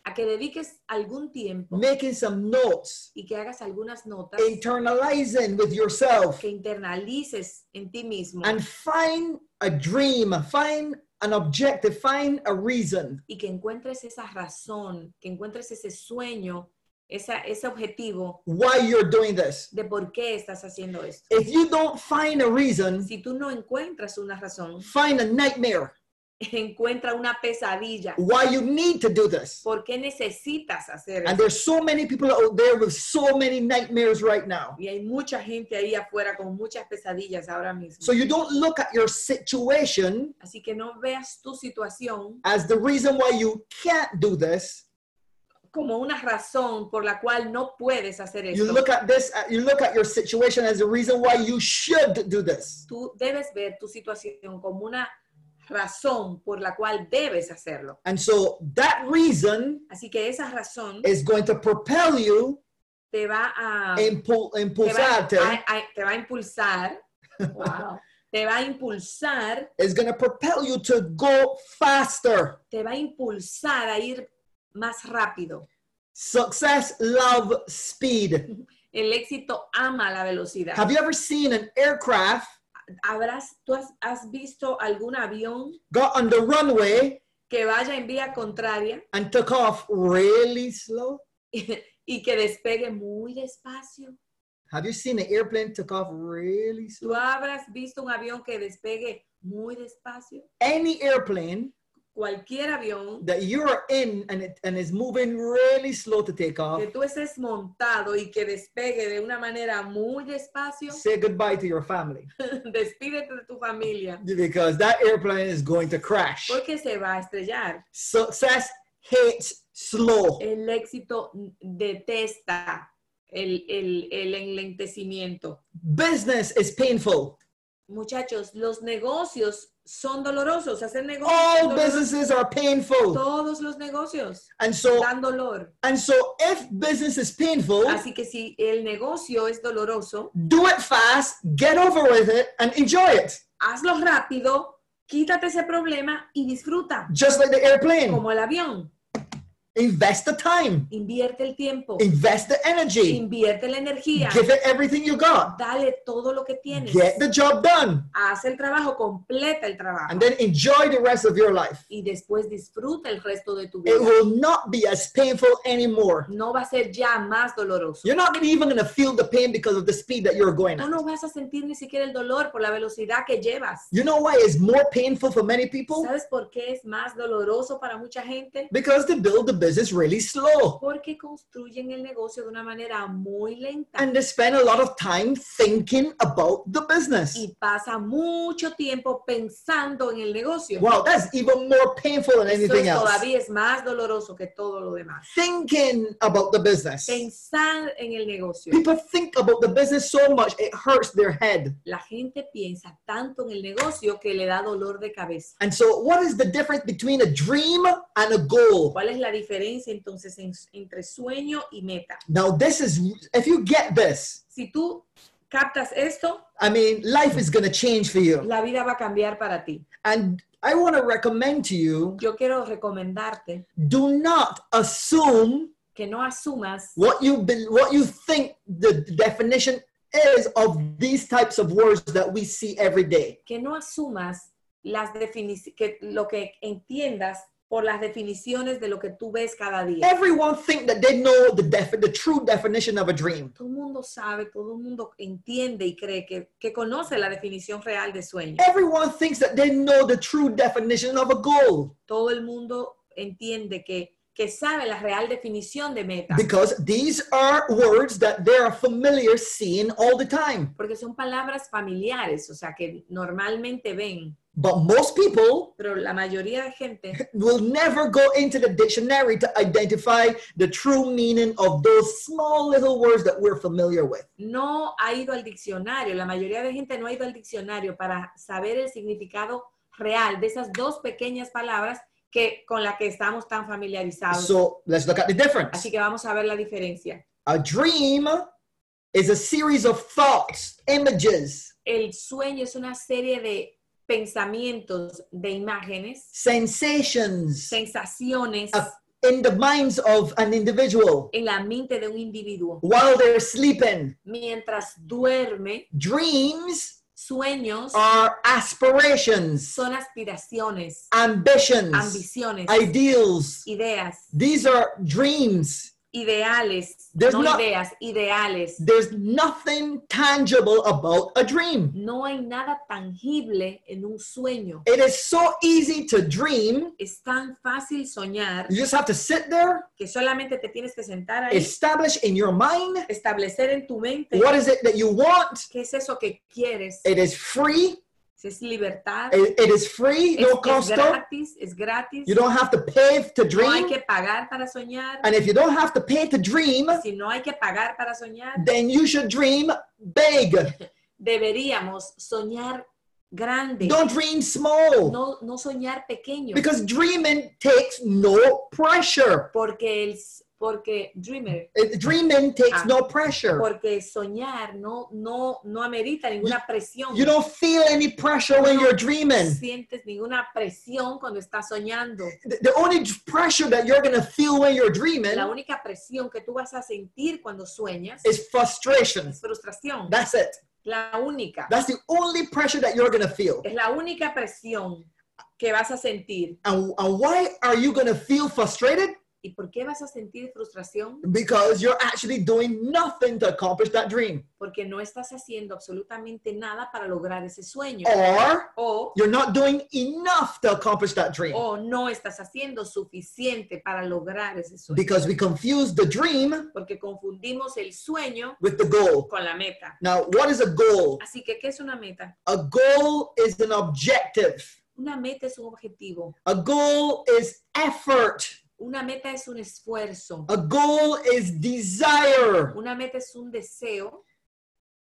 a que dediques algún tiempo making some notes, y que hagas algunas notas, internalizing with yourself, que internalices en ti mismo and find a dream, find an objective, find a reason. y que encuentres esa razón, que encuentres ese sueño, esa, ese objetivo why you're doing this. de por qué estás haciendo esto. If you don't find a reason, Si tú no encuentras una razón, find a nightmare encuentra una pesadilla. why you need to do this. ¿Por qué necesitas hacer And there's so many people out there with so many nightmares right now. Y hay mucha gente ahí afuera con muchas pesadillas ahora mismo. So you don't look at your situation Así que no veas tu situación as the reason why you can't do this. Como una razón por la cual no puedes hacer You esto. look at this, uh, you look at your situation as the reason why you should do this. Tú debes ver tu situación como una razón por la cual debes hacerlo. And so that reason Así que esa razón is going to propel you, te va a, impul- te va, impulsarte a- a- te va a impulsar wow, te va a impulsar, is going to propel you to go faster. te va a impulsar a ir más rápido. Success, love, speed. El éxito ama la velocidad. Have you ever seen an aircraft Habrás, ¿Tú has, has visto algún avión got on the runway que vaya en vía contraria and took off really slow? y que despegue muy despacio? Have you seen an airplane took off really ¿Tú slow? habrás visto un avión que despegue muy despacio? Any airplane Cualquier avión that you're in and it and is moving really slow to take off, que tú estés montado y que despegue de una manera muy despacio, say goodbye to your family despídete de tu familia because that airplane is going to crash. porque se va a estrellar. Success hates slow. El éxito detesta el, el, el enlentecimiento. Business is painful. Muchachos, los negocios son dolorosos. Hacer negocios All businesses are painful. Todos los negocios And so dan dolor. and so if business is painful, Así que si el negocio es doloroso, do it fast, get over with it and enjoy it. hazlo rápido, quítate ese problema y disfruta. Just like the airplane. Como el avión. Invest the time, Invierte el tiempo. invest the energy, Invierte la energía. give it everything you got. Dale todo lo que tienes. Get the job done Haz el trabajo, completa el trabajo. and then enjoy the rest of your life. Y después disfruta el resto de tu vida. It will not be as painful anymore. No va a ser ya más doloroso. You're not even going to feel the pain because of the speed that you're going Tú no vas a sentir ni siquiera el dolor por la velocidad que llevas. You know why it's more painful for many people? ¿Sabes por qué es más doloroso para mucha gente? Because they build the business really slow Porque construyen el negocio de una manera muy lenta and they spend a lot of time thinking about the business. y pasa mucho tiempo pensando en el negocio. Wow, that's even more painful than Eso anything else. todavía es más doloroso que todo lo demás. Thinking about the business. Pensar en el negocio. People think about the business so much it hurts their head. La gente piensa tanto en el negocio que le da dolor de cabeza. And so, what is the difference between a dream and a goal? ¿Cuál es la diferencia entonces en- entre sueño y meta? Now, this is, if you get this, Si tú captas esto, I mean, life is going to change for you. la vida va a cambiar para ti. And I want to recommend to you Yo quiero recomendarte do not assume que no asumas what you be, what you think the definition is of these types of words that we see every day. que no asumas las definiciones, que lo que entiendas por las definiciones de lo que tú ves cada día. Everyone think that they know the the true definition of a dream. Todo el mundo sabe, todo el mundo entiende y cree que, que conoce la definición real de sueño. Everyone thinks that they know the true definition of a goal Todo el mundo entiende que, que sabe la real definición de meta. because these are words that they are familiar seeing all the time. Porque son palabras familiares, o sea, que normalmente ven. But most people Pero la mayoría de gente will never go into the dictionary to identify the true meaning of those small little words that we're familiar with. no ha ido al diccionario. La mayoría de gente no ha ido al diccionario para saber el significado real de esas dos pequeñas palabras que con las que estamos tan familiarizados. So let's look at the difference. Así que vamos a ver la diferencia. A dream is a series of thoughts, images, El sueño es una serie de pensamientos, de imágenes, sensations sensaciones in the minds of an individual en la mente de un individuo. while they're sleeping. Mientras duerme, Dreams sueños are aspirations, son aspiraciones, ambitions, ambiciones, ideals. ideas, These are dreams. Ideales, There's no not- ideas, ideales. There's nothing tangible about a dream. No hay nada tangible en un sueño. It is so easy to dream. Es tan fácil soñar You just have to sit there, que solamente te tienes que sentar ahí, establish in your mind establecer en tu mente what is it that you want. qué es eso que quieres. It is free. Es libertad, It, it is free, es, no es cost. gratis, es gratis. You don't have to pay to No hay dream. que pagar para soñar. And if you don't have to pay to dream, Si no hay que pagar para soñar, then you should dream big. deberíamos soñar grande, Don't dream small. no, no soñar pequeño. Because dreaming takes no pressure. Porque el, Porque dreamer, Uh, Dreaming takes Ah. no pressure. porque soñar no, no, no amerita ninguna presión. You don't feel any pressure when you're dreaming. sientes ninguna presión cuando estás soñando. The the only pressure that you're going to feel when you're dreaming La única presión que tú vas a sentir cuando sueñas is frustration. es frustración. That's it. La única. That's the only pressure that you're going to feel. Es la única presión que vas a sentir. And, and why are you going to feel frustrated? ¿Y por qué vas a sentir frustración? Because you're actually doing nothing to accomplish that dream. Porque no estás haciendo absolutamente nada para lograr ese sueño. Or O, you're not doing enough to accomplish that dream. o no estás haciendo suficiente para lograr ese sueño. Because we confuse the dream Porque confundimos el sueño with the goal. con la meta. Now, what is a goal? Así que, ¿qué es una meta? A goal is an objective. Una meta es un objetivo. A goal is effort. Una meta es un esfuerzo. A goal is desire. Una meta es un deseo.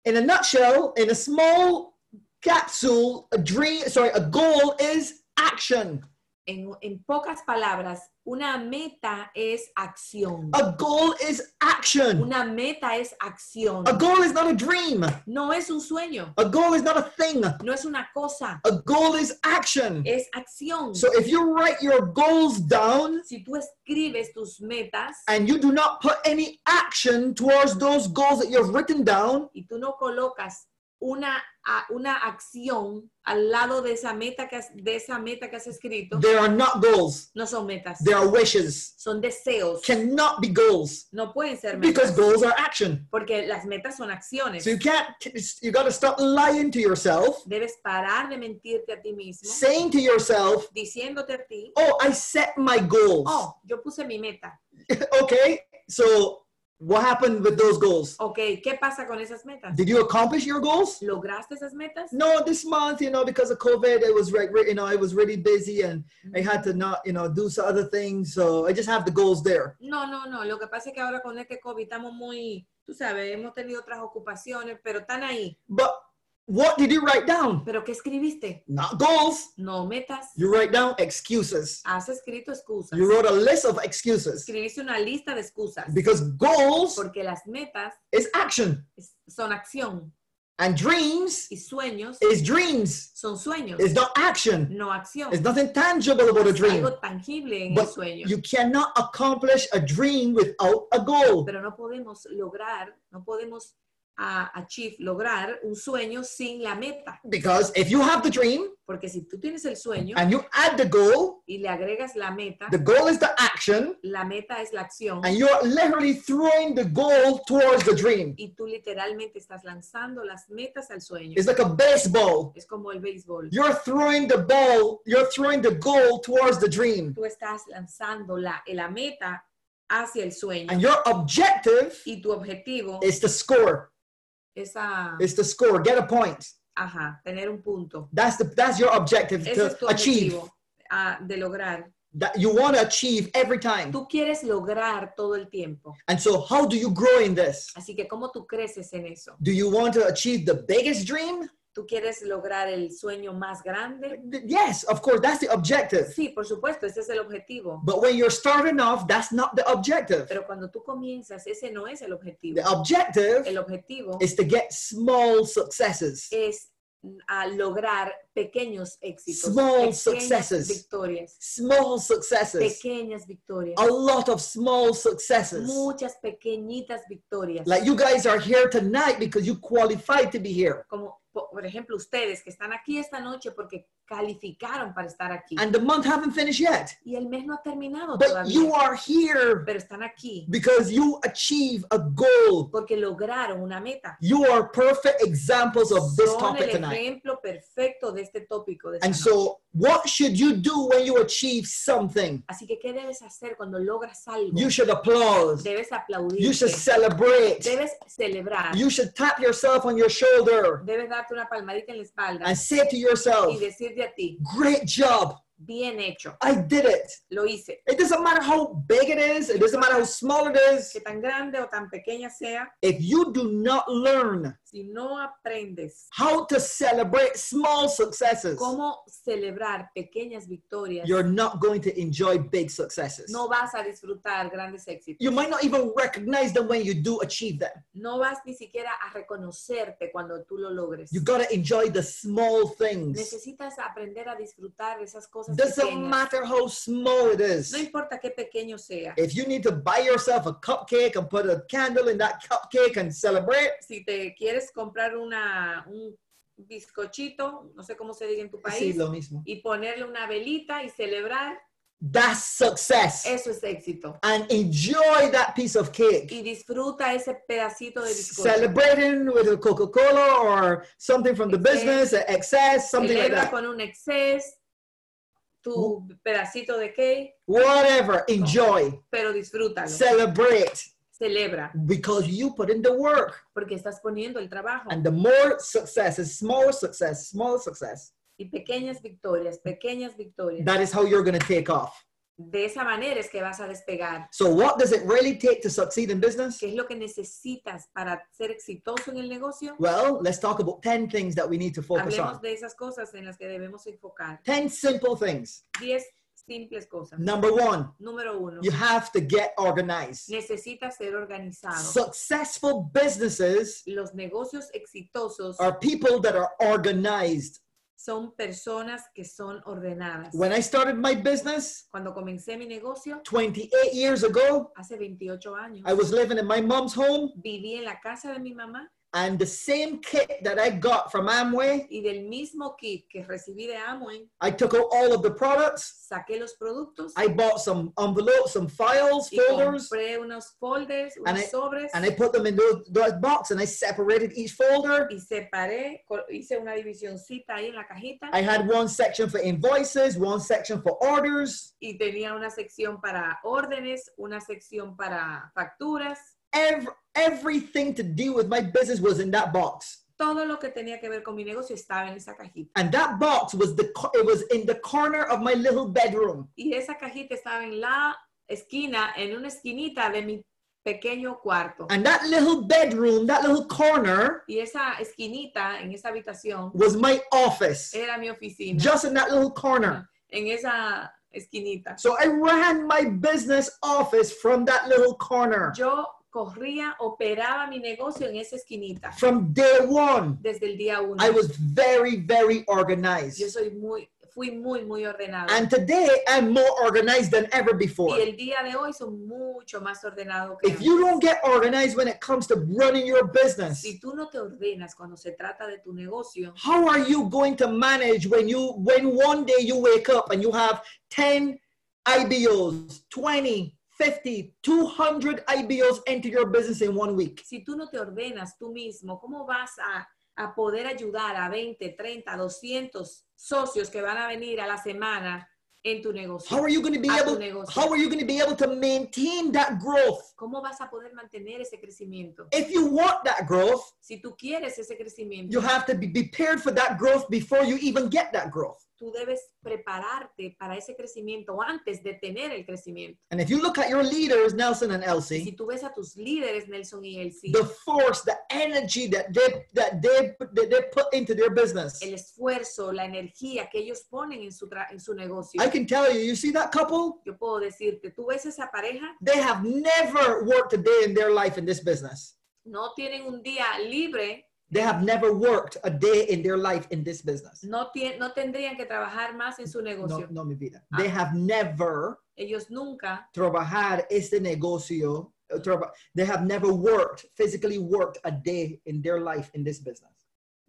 In a nutshell, in a small capsule, a dream, sorry, a goal is action. En, en pocas palabras, una meta es acción. A goal is action. Una meta es acción. A goal is not a dream. No es un sueño. A goal is not a thing. No es una cosa. A goal is action. Es acción. So if you write your goals down Si tú escribes tus metas and you do not put any action towards those goals that you've written down, y tú no colocas una, una acción al lado de esa meta que has, de esa meta que has escrito, they are not goals. no son metas. They are wishes. Son deseos. Cannot be goals No pueden ser because metas. goals are action. Porque las metas son acciones. So you can't, you got to stop lying to yourself, Debes parar de mentirte a ti mismo, saying to yourself, diciéndote a ti, oh, I set my goals. oh, yo puse mi meta. okay, so what happened with those goals? Ok, ¿qué pasa con esas metas? Did you accomplish your goals? ¿Lograste esas metas? No, this month, you know, because of COVID, it was right, you know, I was really busy and mm-hmm. I had to not, you know, do some other things. So I just have the goals there. No, no, no. Lo que pasa es que ahora con este COVID estamos muy, tú sabes, hemos tenido otras ocupaciones, pero están ahí. But what did you write down? ¿Pero qué escribiste? Not goals. No metas. You write down excuses. Has escrito excusas. You wrote a list of excuses Escribiste una lista de excusas. because goals Porque las metas is action son acción and dreams y sueños is dreams. son sueños, It's not action. no acción. It's nothing tangible about a dream. algo tangible en el But sueño. you cannot accomplish a dream without a goal. Pero no podemos lograr, no podemos ah, achieve, lograr un sueño sin la meta. Because if you have the dream Porque si tú tienes el sueño and you add the goal, y le agregas la meta, the goal is the action, la meta es la acción and you're literally throwing the goal towards the dream. y tú literalmente estás lanzando las metas al sueño. It's like a baseball. Es como el béisbol. You're throwing the ball, you're throwing the goal towards the dream. Tú estás lanzando la, la meta hacia el sueño And your objective y tu objetivo is to score. Es a, Is to score, get a point. ajá, tener un punto. That's the that's your objective Ese es tu to achieve. objetivo de lograr. That you want to achieve every time. Tú quieres lograr todo el tiempo. And so how do you grow in this? Así que, ¿cómo tú creces en eso? Do you want to achieve the biggest dream? ¿Tú quieres lograr el sueño más grande? Yes, of course, that's the objective. Sí, por supuesto, ese es el objetivo. But when you're starting off, that's not the objective. Pero cuando tú comienzas, ese no es el objetivo. The objective El objetivo is to get small successes. es a lograr pequeños éxitos, Small pequeñas successes. victorias, Small successes. pequeñas victorias, A lot of small successes. muchas pequeñitas victorias. Like you guys are here tonight because you qualified to be here. Como por ejemplo ustedes que están aquí esta noche porque calificaron para estar aquí. And the month haven't finished yet. Y el mes no ha terminado But todavía, you are here pero están aquí because you achieve a goal. porque lograron una meta. You are perfect examples of this Son topic el tonight. ejemplo perfecto de este tópico. De And noche. so, what should you do when you achieve something? Así que, ¿qué debes hacer cuando logras algo? You should applaud. Debes aplaudir. You should celebrate. Debes celebrar. You should tap yourself on your shoulder Debes darte una palmadita en la espalda and say to y yourself, decirte a ti, Great job. Bien hecho. I did it. Lo hice. It doesn't matter how big it is, it doesn't matter how small it is. Que tan grande o tan pequeña sea, If you do not learn si no aprendes how to celebrate small successes, cómo celebrar pequeñas victorias, you're not going to enjoy big successes. no vas a disfrutar grandes éxitos. You might not even recognize them when you do achieve them. No vas ni siquiera a reconocerte cuando tú lo logres. You got to enjoy the small things. Necesitas aprender a disfrutar esas cosas Doesn't pequeñas. matter how small it is. No importa qué pequeño sea. If you need to buy yourself a cupcake and put a candle in that cupcake and celebrate, Si te quieres comprar una, un bizcochito, no sé cómo se diga en tu país. sí, lo mismo. y ponerle una velita y celebrar, That's success. eso es éxito. And enjoy that piece of cake. Y disfruta ese pedacito de bizcocho. Celebrating with a Coca-Cola or something from the business, excess, something like that. con un exceso tu pedacito de cake, Whatever, enjoy, pero disfrútalo. celebrate, Celebra, because you put in the work. porque estás poniendo el trabajo. And the more success is smaller success, small success. Y pequeñas victorias, pequeñas victorias. That is how you're going to take off. De esa manera es que vas a despegar. So, what does it really take to succeed in business? ¿Qué es lo que necesitas para ser exitoso en el negocio? Well, let's talk about 10 things that we need to focus Hablemos on. de esas cosas en las que debemos enfocar. 10 simple things. Diez simples cosas. Number one, Número uno, you have to get organized. necesitas ser organizado. Successful businesses Los negocios exitosos are people that are organized. Son personas que son ordenadas. When I started my business Cuando comencé mi negocio, 28 years ago, hace 28 años, I was living in my mom's home, viví en la casa de mi mamá and the same kit that I got from Amway, y del mismo kit que recibí de Amway, I took out all of the products. saqué los productos I bought some envelopes, some files, y folders, compré unos folders, And unos sobres and I put them in those, those box and I separated each folder. y separé, co- hice una divisioncita ahí en la cajita I had one section for invoices, one section for orders. y tenía una sección para órdenes, una sección para facturas. Every, everything to do with my business was in that box. Todo lo que tenía que ver con mi negocio estaba en esa cajita. And that box was the co- it was in the corner of my little bedroom. Y esa cajita estaba en la esquina, en una esquinita de mi pequeño cuarto. And that little bedroom, that little corner Y esa esquinita en esa habitación was my office. era mi oficina. Just in that little corner. en esa esquinita. So I ran my business office from that little corner Yo corría, operaba mi negocio en esa esquinita from day one. desde el día uno. I was very, very organized. Yo soy muy, fui muy, muy ordenado. And today I'm more organized than ever before. y el día de hoy son mucho más ordenado que If you don't get organized when it comes to running your business, Si tú no te ordenas cuando se trata de tu negocio, how are you going to manage when you when one day you wake up and you have 10 IBOs, 20, 50, 200 IBOs enter your business in one week? si tú no te ordenas tú mismo, ¿cómo vas a, a poder ayudar a 20, 30, 200 socios que van a venir a la semana en tu negocio? How are you going to be able how are you going to be able to maintain that growth? ¿Cómo vas a poder mantener ese crecimiento? If you want that growth, Si tú quieres ese crecimiento, you have to be prepared for that growth before you even get that growth. Tú debes prepararte para ese crecimiento antes de tener el crecimiento. And if you look at your leaders, Nelson and Si Elsie, tú ves a tus líderes, Nelson y Elsie, the force, the energy that they that they that they put into their business. el esfuerzo, la energía que ellos ponen en su, tra- en su negocio, I can tell you, you see that couple? yo puedo decirte, tú ves esa pareja, They have never worked a day in their life in this business. no tienen un día libre, They have never worked a day in their life in this business. no, no tendrían que trabajar más en su No, negocio. no, mi vida. Ah. They have never Ellos nunca trabajar este negocio. uh, traba- They have never worked, physically worked a day in their life in this business.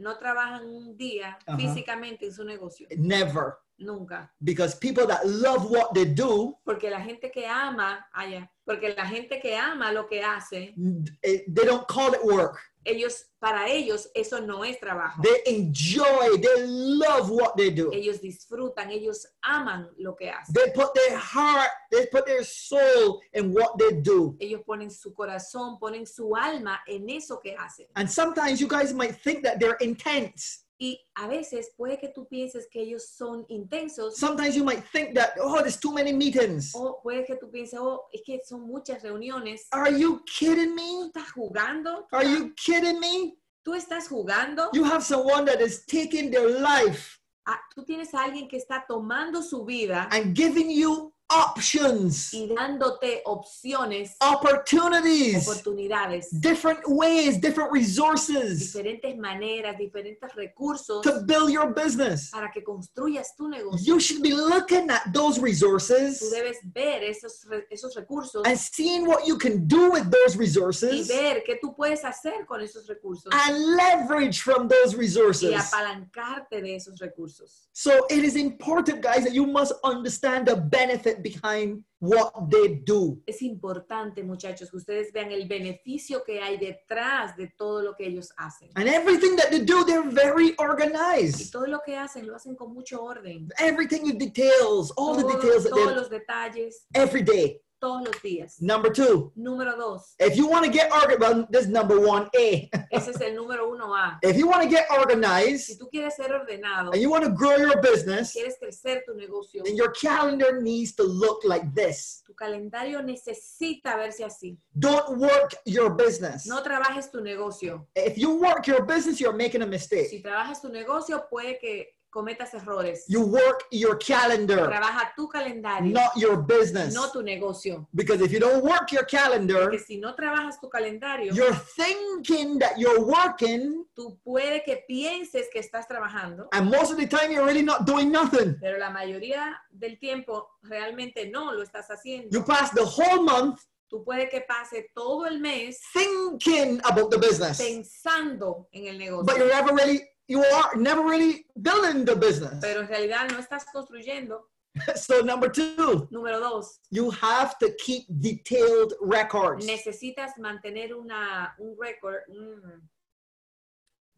no trabajan un día Ajá. físicamente en su negocio. Never. Nunca. Because people that love what they do, Porque la gente que ama, allá, porque la gente que ama lo que hace, eh, they don't call it work. ellos, para ellos, eso no es trabajo. They enjoy, they love what they do. Ellos disfrutan, ellos aman lo que hacen. They put their heart, they put their soul in what they do. Ellos ponen su corazón, ponen su alma en eso que hacen. And sometimes you guys might think that they're intense. Y a veces puede que tú pienses que ellos son intensos Sometimes you might think that, oh, there's too many meetings. o puede que tú pienses, oh, es que son muchas reuniones. Are you kidding ¿Tú me? estás jugando? ¿Tú Are you kidding me? ¿Tú estás jugando? You have someone that is taking their life Ah, Tú tienes a alguien que está tomando su vida and giving you options, y dándote opciones, opportunities, oportunidades, different ways, different resources diferentes maneras, diferentes recursos to build your business. para que construyas tu negocio. You should be looking at those resources. Tú debes ver esos, esos recursos and seeing what you can do with those resources. y ver qué tú puedes hacer con esos recursos and leverage from those resources. y apalancarte de esos recursos. So it is important, guys, that you must understand the benefit behind what they do. Es importante, muchachos, que ustedes vean el beneficio que hay detrás de todo lo que ellos hacen. And everything that they do, they're very organized. Y todo lo que hacen lo hacen con mucho orden. Everything with details, all the details that todos they los detalles, every day. Todos los días. Number two, Número dos, if you want to get organized, well, this is number one eh. A. ese es el número uno A. If you want to get Si organized tú quieres ser ordenado, and you want to grow your business, quieres crecer tu negocio, then your calendar needs to look like this. tu calendario necesita verse así. Don't work your business. No trabajes tu negocio. If you work your business, you're making a mistake. Si trabajas tu negocio, puede que cometas errores. You work your calendar, Trabaja tu calendario, not your business. no tu negocio. Because if you don't work your calendar, Porque si no trabajas tu calendario, you're thinking that you're working, tú puede que pienses que estás trabajando, and most of the time you're really not doing nothing. pero la mayoría del tiempo realmente no lo estás haciendo. You pass the whole month Tú puede que pase todo el mes thinking about the business, pensando en el negocio, but you're never really, you are never really building the business. pero en realidad no estás construyendo. So number two, Número dos, you have to keep detailed records. necesitas mantener una, un récord, un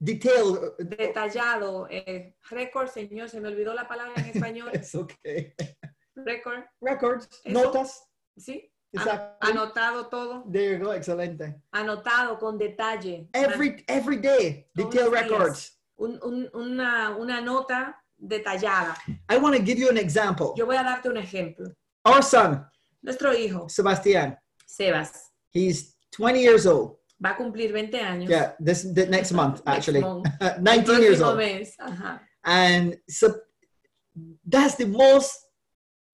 Detailed. detallado, eh, récord, señor, se me olvidó la palabra en español, It's okay. récord, Records, Eso. notas. ¿sí? Exactly. Anotado todo, There you go. Excelente. anotado con detalle. Every every day, detailed records. días. Un- un- una, una nota detallada. I want to give you an example. Yo voy a darte un ejemplo. Our son, Nuestro hijo, Sebastian, Sebas, he's 20 years old. va a cumplir 20 años. Yeah, this the next month Next actually. month. 19 years old. mes. Ajá. And so that's the most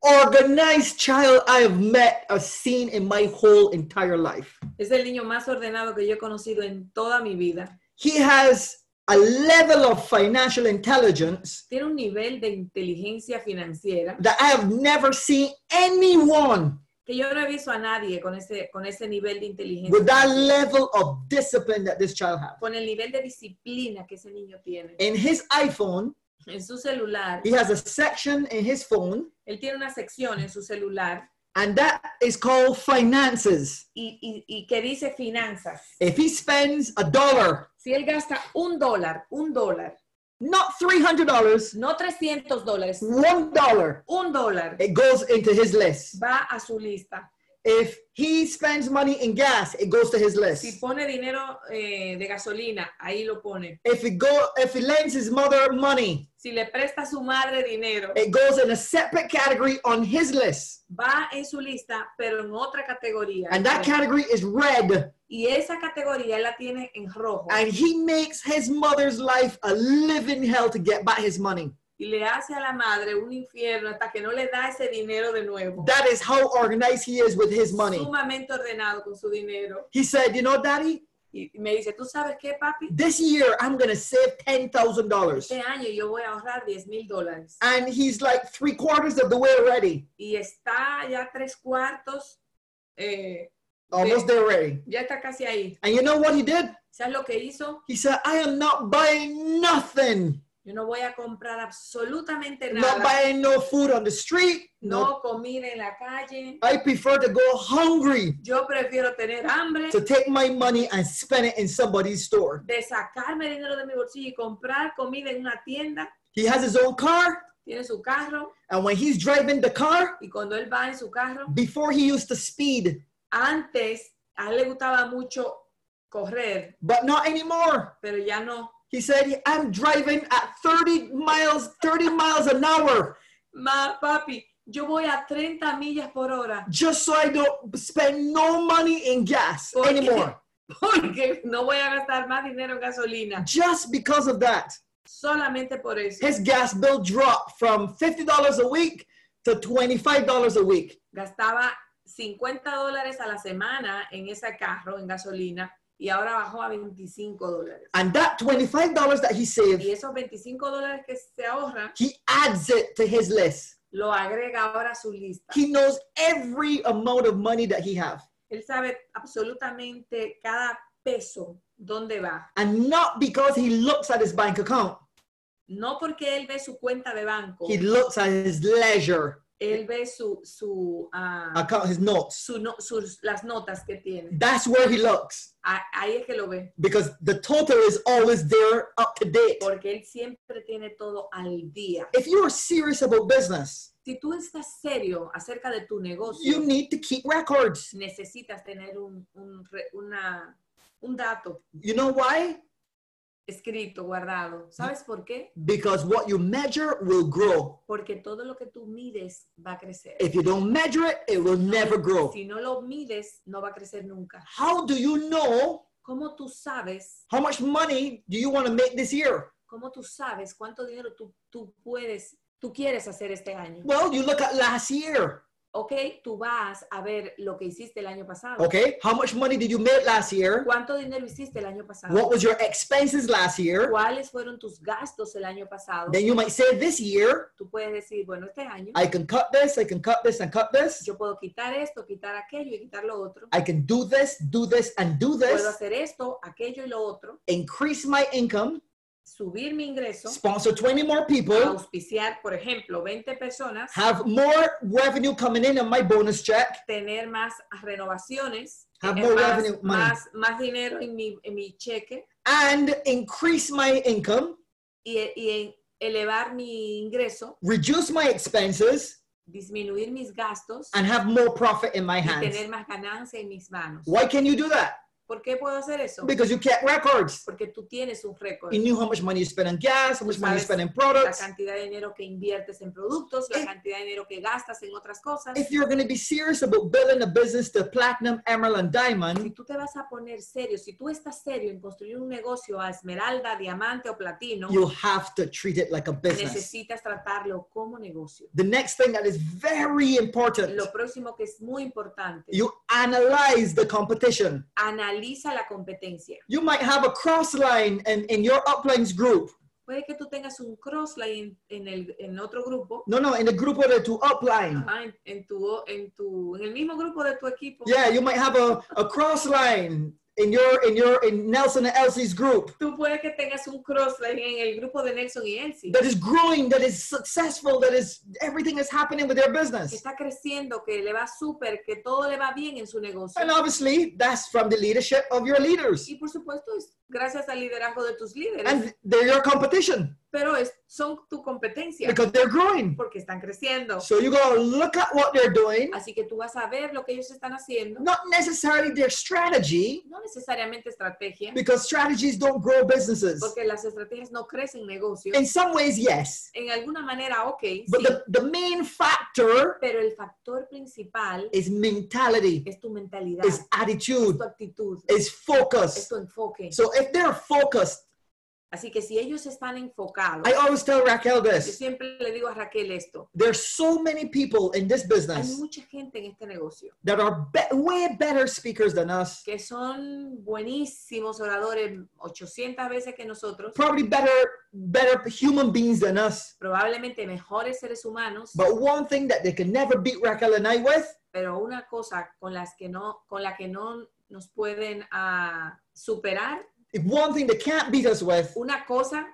organized child I have met or seen in my whole entire life. Es el niño más ordenado que yo he conocido en toda mi vida. He has a level of financial intelligence Tiene un nivel de inteligencia financiera that I have never seen anyone que yo no he visto a nadie con ese, con ese nivel de inteligencia. with that level of discipline that this child has. Con el nivel de disciplina que ese niño tiene. In his iPhone, En su celular, he has a section in his phone, él tiene una sección en su celular and that is called finances. y, y, y que dice finanzas. If he spends a dollar, Si él gasta un dólar, un dólar, not $300, no 300 dólares, one dollar, un dólar, it goes into his list. va a su lista. If he spends money in gas, it goes to his Si list. pone dinero eh, de gasolina, ahí lo pone. If he go, if he lends his mother money, Si le presta a su madre dinero, it goes in a separate category on his list, va en su lista, pero en otra categoría. and that category is red. Y esa categoría la tiene en rojo. And he makes his mother's life a living hell to get back his money. Y le hace a la madre un infierno hasta que no le da ese dinero de nuevo. That is how organized he is with his money. Sumamente ordenado con su dinero. He said, You know, Daddy, Y me dice, ¿tú sabes qué, papi? this year I'm going to save $10,000. Este año yo voy a ahorrar 10 mil dólares. And he's like three quarters of the way already. Y está ya tres cuartos, eh, Almost there already. ya está casi ahí. And you know what he did? ¿Sabes lo que hizo? He said, I am not buying nothing. Yo no voy a comprar absolutamente Not buying no food on the street. No. No comida en la calle. I prefer to go hungry Yo prefiero tener hambre to take my money and spend it in somebody's store. de sacarme dinero de mi bolsillo y comprar comida en una tienda. He has his own car. Tiene su carro And when he's driving the car, y cuando él va en su carro, before he used to speed, antes a él le gustaba mucho correr, but not anymore. pero ya no. He said, I'm driving at 30 miles, 30 miles an hour Ma, papi, yo voy a 30 millas por hora just so I don't spend no money in gas Porque- anymore. porque no voy a gastar más dinero en gasolina. Just because of that, Solamente por eso. his gas bill dropped from $50 a week to $25 a week. Gastaba 50 dólares a la semana en ese carro, en gasolina, y ahora bajó a 25 dólares. And that $25 that he Y saved, esos 25 dólares que se ahorra, he adds it to his list. lo agrega ahora a su lista. He knows every amount of money that he have. Él sabe absolutamente cada peso dónde va. And not because he looks at his bank account, No porque él ve su cuenta de banco, he looks at his leisure él ve su, su, ah, account, his notes. su no- sus, las notas que tiene. That's where he looks Ah, Ahí es que lo ve. because the total is always there up to date. Porque él siempre tiene todo al día. If you're serious about business, Si tú estás serio acerca de tu negocio, you need to keep records. necesitas tener un, un, una, un dato You know why? Escrito, guardado. ¿Sabes por qué? Because what you measure will grow. Porque todo lo que tú mides va a crecer. If you don't measure it, it will never grow. Si no lo mides, no va a crecer nunca. How do you know ¿Cómo tú sabes? how much money do you want to make this year? ¿Cómo tú sabes cuánto dinero tú, tú puedes, tú quieres hacer este año? Well, you look at last year. Ok, tú vas a ver lo que hiciste el año pasado. Okay, how much money did you make last year? ¿Cuánto dinero hiciste el año pasado? What was your expenses last year? ¿Cuáles fueron tus gastos el año pasado? Then you might say this year, Tú puedes decir, bueno, este año I can cut this, I can cut this and cut this. yo puedo quitar esto, quitar aquello y quitar lo otro. I can do this, do this, and do Puedo this. hacer esto, aquello y lo otro. Increase my income, Subir mi ingreso, sponsor 20 more people, auspiciar, por ejemplo, 20 personas, have more revenue coming in on my bonus check, tener más renovaciones, Have eh, more más, revenue, money. más, más dinero en mi, en mi cheque and increase my income, y, y elevar mi ingreso, reduce my expenses, disminuir mis gastos and have more profit in my y hands. tener más ganancia en mis manos. Why can you do that? ¿Por qué puedo hacer eso? Because you kept records. Porque tú tienes un récord. You knew how much money you spend on gas, how much money you spend La products. cantidad de dinero que inviertes en productos, la If- cantidad de dinero que gastas en otras cosas. If you're going to be serious about building a business to platinum, emerald, and Si diamond, tú te vas a poner serio, si tú estás serio en construir un negocio a esmeralda, diamante o platino, you have to treat it like a business. necesitas tratarlo como negocio. The next thing that is very important, Lo próximo que es muy importante, you analyze the competition. analiza la competencia. You might have a cross line in, in your uplines group. Puede que tú tengas un crossline en, en el, en otro grupo, No, no, in the group of the two upline. ah, en, en tu, en, tu, en el mismo grupo de tu equipo. Yeah, you might have a, a cross line in your in your in Nelson and Elsie's group Tú puedes que tengas un crossline en el grupo de Nelson y Elsie. that is growing, that is successful, that is everything is happening with their que business. está creciendo, que le va súper, que todo le va bien en su negocio. And obviously, that's from the leadership of your leaders. Y por supuesto es gracias al liderazgo de tus líderes, And they're your competition pero es, son tu competencia because they're growing. porque están creciendo. So you go look at what they're doing, Así que tú vas a ver lo que ellos están haciendo, not necessarily their strategy, no necesariamente estrategia, because strategies don't grow businesses. porque las estrategias no crecen negocios. In some ways, yes. En alguna manera, But sí, the, the main factor pero el factor principal is mentality, es tu mentalidad, is es attitude, tu actitud, is es focus. tu enfoque. So if they're focused, Así que si ellos están enfocados, I always tell Raquel yo this. siempre le digo a Raquel esto, There's so many people in this hay business mucha gente en este negocio that are be- way better speakers than us, que son buenísimos oradores 800 veces que nosotros, probably better better human beings than us. probablemente mejores seres humanos, But one thing that they can never beat Raquel and I with pero una cosa con las que no con la que no nos pueden ah, superar, if one thing they can't beat us with una cosa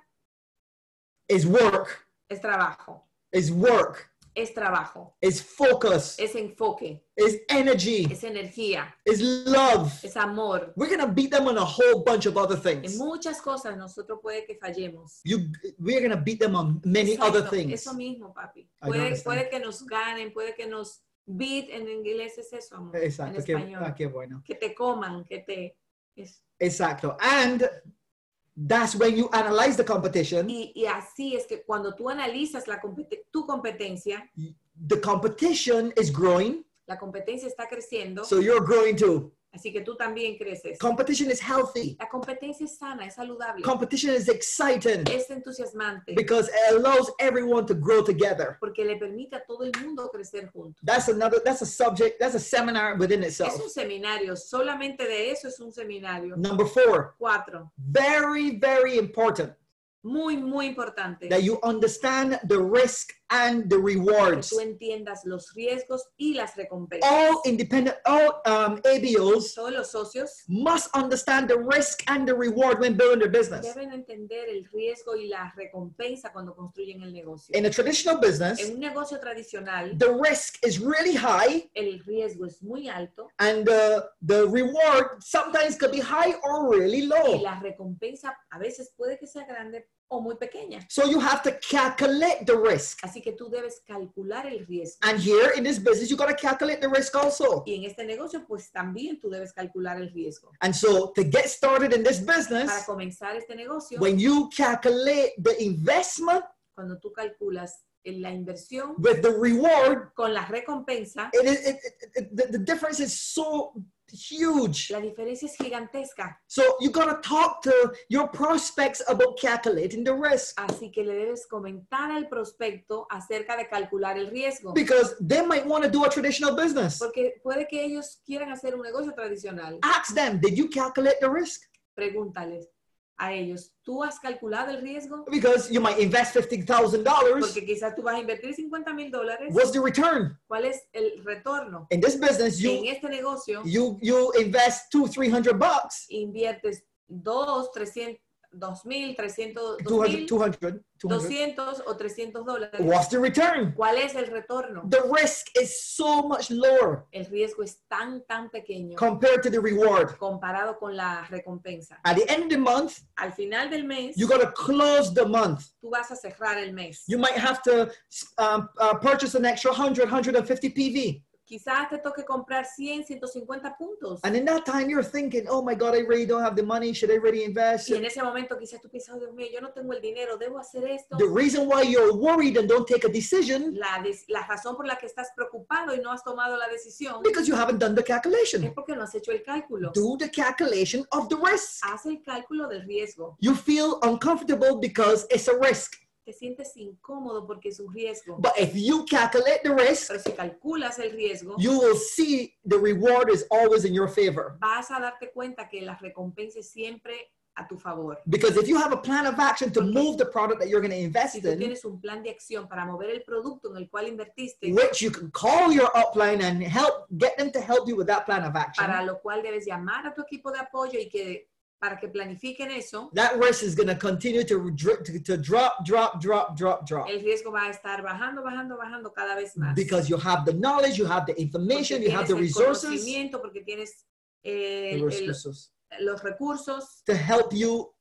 is work, es trabajo, is work, es trabajo, is focus, es enfoque, is energy, es energía, is love. es amor. We're gonna beat them on a whole bunch of other things. En muchas cosas nosotros puede que fallemos. You, we're gonna beat them on many Exacto, other things. Eso mismo, papi. Puede, puede que nos ganen, puede que nos beat en inglés es eso, amor. En Exacto, qué, español. ah, qué bueno. Que te coman, que te... es- Exacto. And that's when you analyze the competition. Y, y así es que cuando tú analizas la compete- tu competencia, The competition is growing, la competencia está creciendo, so you're growing too. Así que tú también creces. Competition is healthy. La competencia es sana, es saludable, Competition is exciting es entusiasmante, because it allows everyone to grow together. porque le permite a todo el mundo crecer juntos. That's another, that's a subject, that's a seminar within itself. Es un seminario, solamente de eso es un seminario. Number four, Cuatro, very, very important muy, muy importante. that you understand the risk and the que rewards. tú entiendas los riesgos y las recompensas. All independent, all um, ABOs Todos los socios must understand the risk and the reward when building their business. deben entender el riesgo y la recompensa cuando construyen el negocio. In a traditional business, En un negocio tradicional, the risk is really high el riesgo es muy alto and the, the reward sometimes could be high or really y low. la recompensa a veces puede que sea grande o muy pequeña. So you have to calculate the risk. Así que tú debes calcular el riesgo. And here in this business, you got to calculate the risk also. Y en este negocio, pues también tú debes calcular el riesgo. And so to get started in this business Para comenzar este negocio, when you calculate the investment cuando tú calculas la inversión with the reward, con la recompensa, it is it, it- the, the difference is so huge. la diferencia es gigantesca. So you got to talk to your prospects about calculating the risk Así que le debes comentar al prospecto acerca de calcular el riesgo. because they might want to do a traditional business. Porque puede que ellos quieran hacer un negocio tradicional. Ask them, did you calculate the risk? Pregúntales a ellos, ¿tú has calculado el riesgo? Because you might invest $50,000. Porque quizás tú vas a invertir 50 mil dólares. What's the return? ¿Cuál es el retorno? In this business, En you este negocio you you invest two, three hundred bucks, inviertes 2, 300, 2 mil, 300, 200, 200, 200, 200. 200 o 300 dólares. What's the return? ¿Cuál es el retorno? The risk is so much lower El riesgo es tan, tan pequeño compared to the reward. comparado con la recompensa. At the end of the month, Al final del mes, you got to close the month. tú vas a cerrar el mes. You might have to um, uh, purchase an extra 100, 150 PV. Quizás te toque comprar 100, 150 puntos. And in that time, you're thinking, oh my God, I really don't have the money. Should I really invest? Y en ese momento quizás tú piensas, "Oh, Dios mío, yo no tengo el dinero, debo hacer esto. The reason why you're worried and don't take a decision La, la razón por la que estás preocupado y no has tomado la decisión because you haven't done the es calculation. porque no has hecho el cálculo. Do the calculation of the risk. Haz el cálculo del riesgo. You feel uncomfortable because it's a risk. Te sientes incómodo porque es un riesgo. But if you calculate the risk, Pero si calculas el riesgo, you will see the reward is always in your favor. vas a darte cuenta que la recompensa es siempre a tu favor. Because if you have a plan of action to move the product that you're going to Si invest tú in, tienes un plan de acción para mover el producto en el cual invertiste, which you can call your upline and help get them to help you with that plan of action, para lo cual debes llamar a tu equipo de apoyo y que para que planifiquen eso, that risk is going to continue to, to, to drop, drop, drop, drop, drop. el riesgo va a estar bajando, bajando, bajando cada vez más. Because you have the knowledge, you have the Porque information, you have the el resources, conocimiento, porque tienes eh, the el- resources los recursos to help you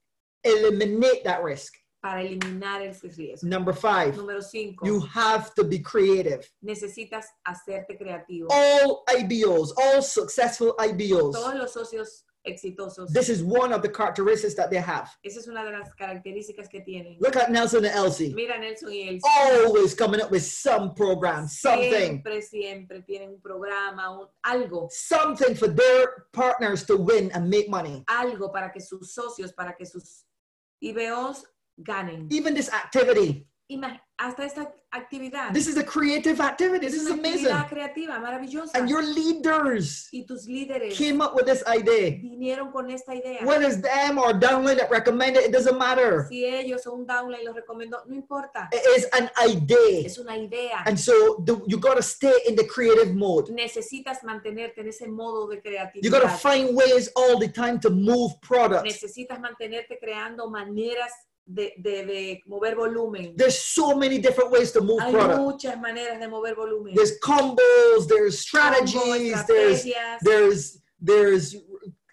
eliminate that risk. para eliminar ese riesgo. Number five, Número cinco, you have to be creative. necesitas hacerte creativo. All IBOs, all successful IBOs. Todos los socios exitosos, this is one of the characteristics that they have. esa es una de las características que tienen. Look at Nelson and Elsie. Mira Nelson y él. Always coming up with some program, something, Siempre, siempre tienen un programa, un- algo, something for their partners to win and make money. algo para que sus socios, para que sus IBOs ganen. Even this activity, Ima- hasta esta actividad. this is a creative activity. es This is amazing. creativa, maravillosa. And your leaders y tus líderes came up with this idea. vinieron con esta idea. Whether it's them or downline that recommend it, it doesn't matter. si ellos o un downline los recomendó, no importa. It is an idea. Es una idea. And so the, you got to stay in the creative mode. Necesitas mantenerte en ese modo de creatividad. You got to find ways all the time to move products. Necesitas mantenerte creando maneras de, de- de mover volumen. There's so many different ways to move Hay product. muchas maneras de mover volumen. There's combos, there's Combos, strategies, there's estrategias, there's there's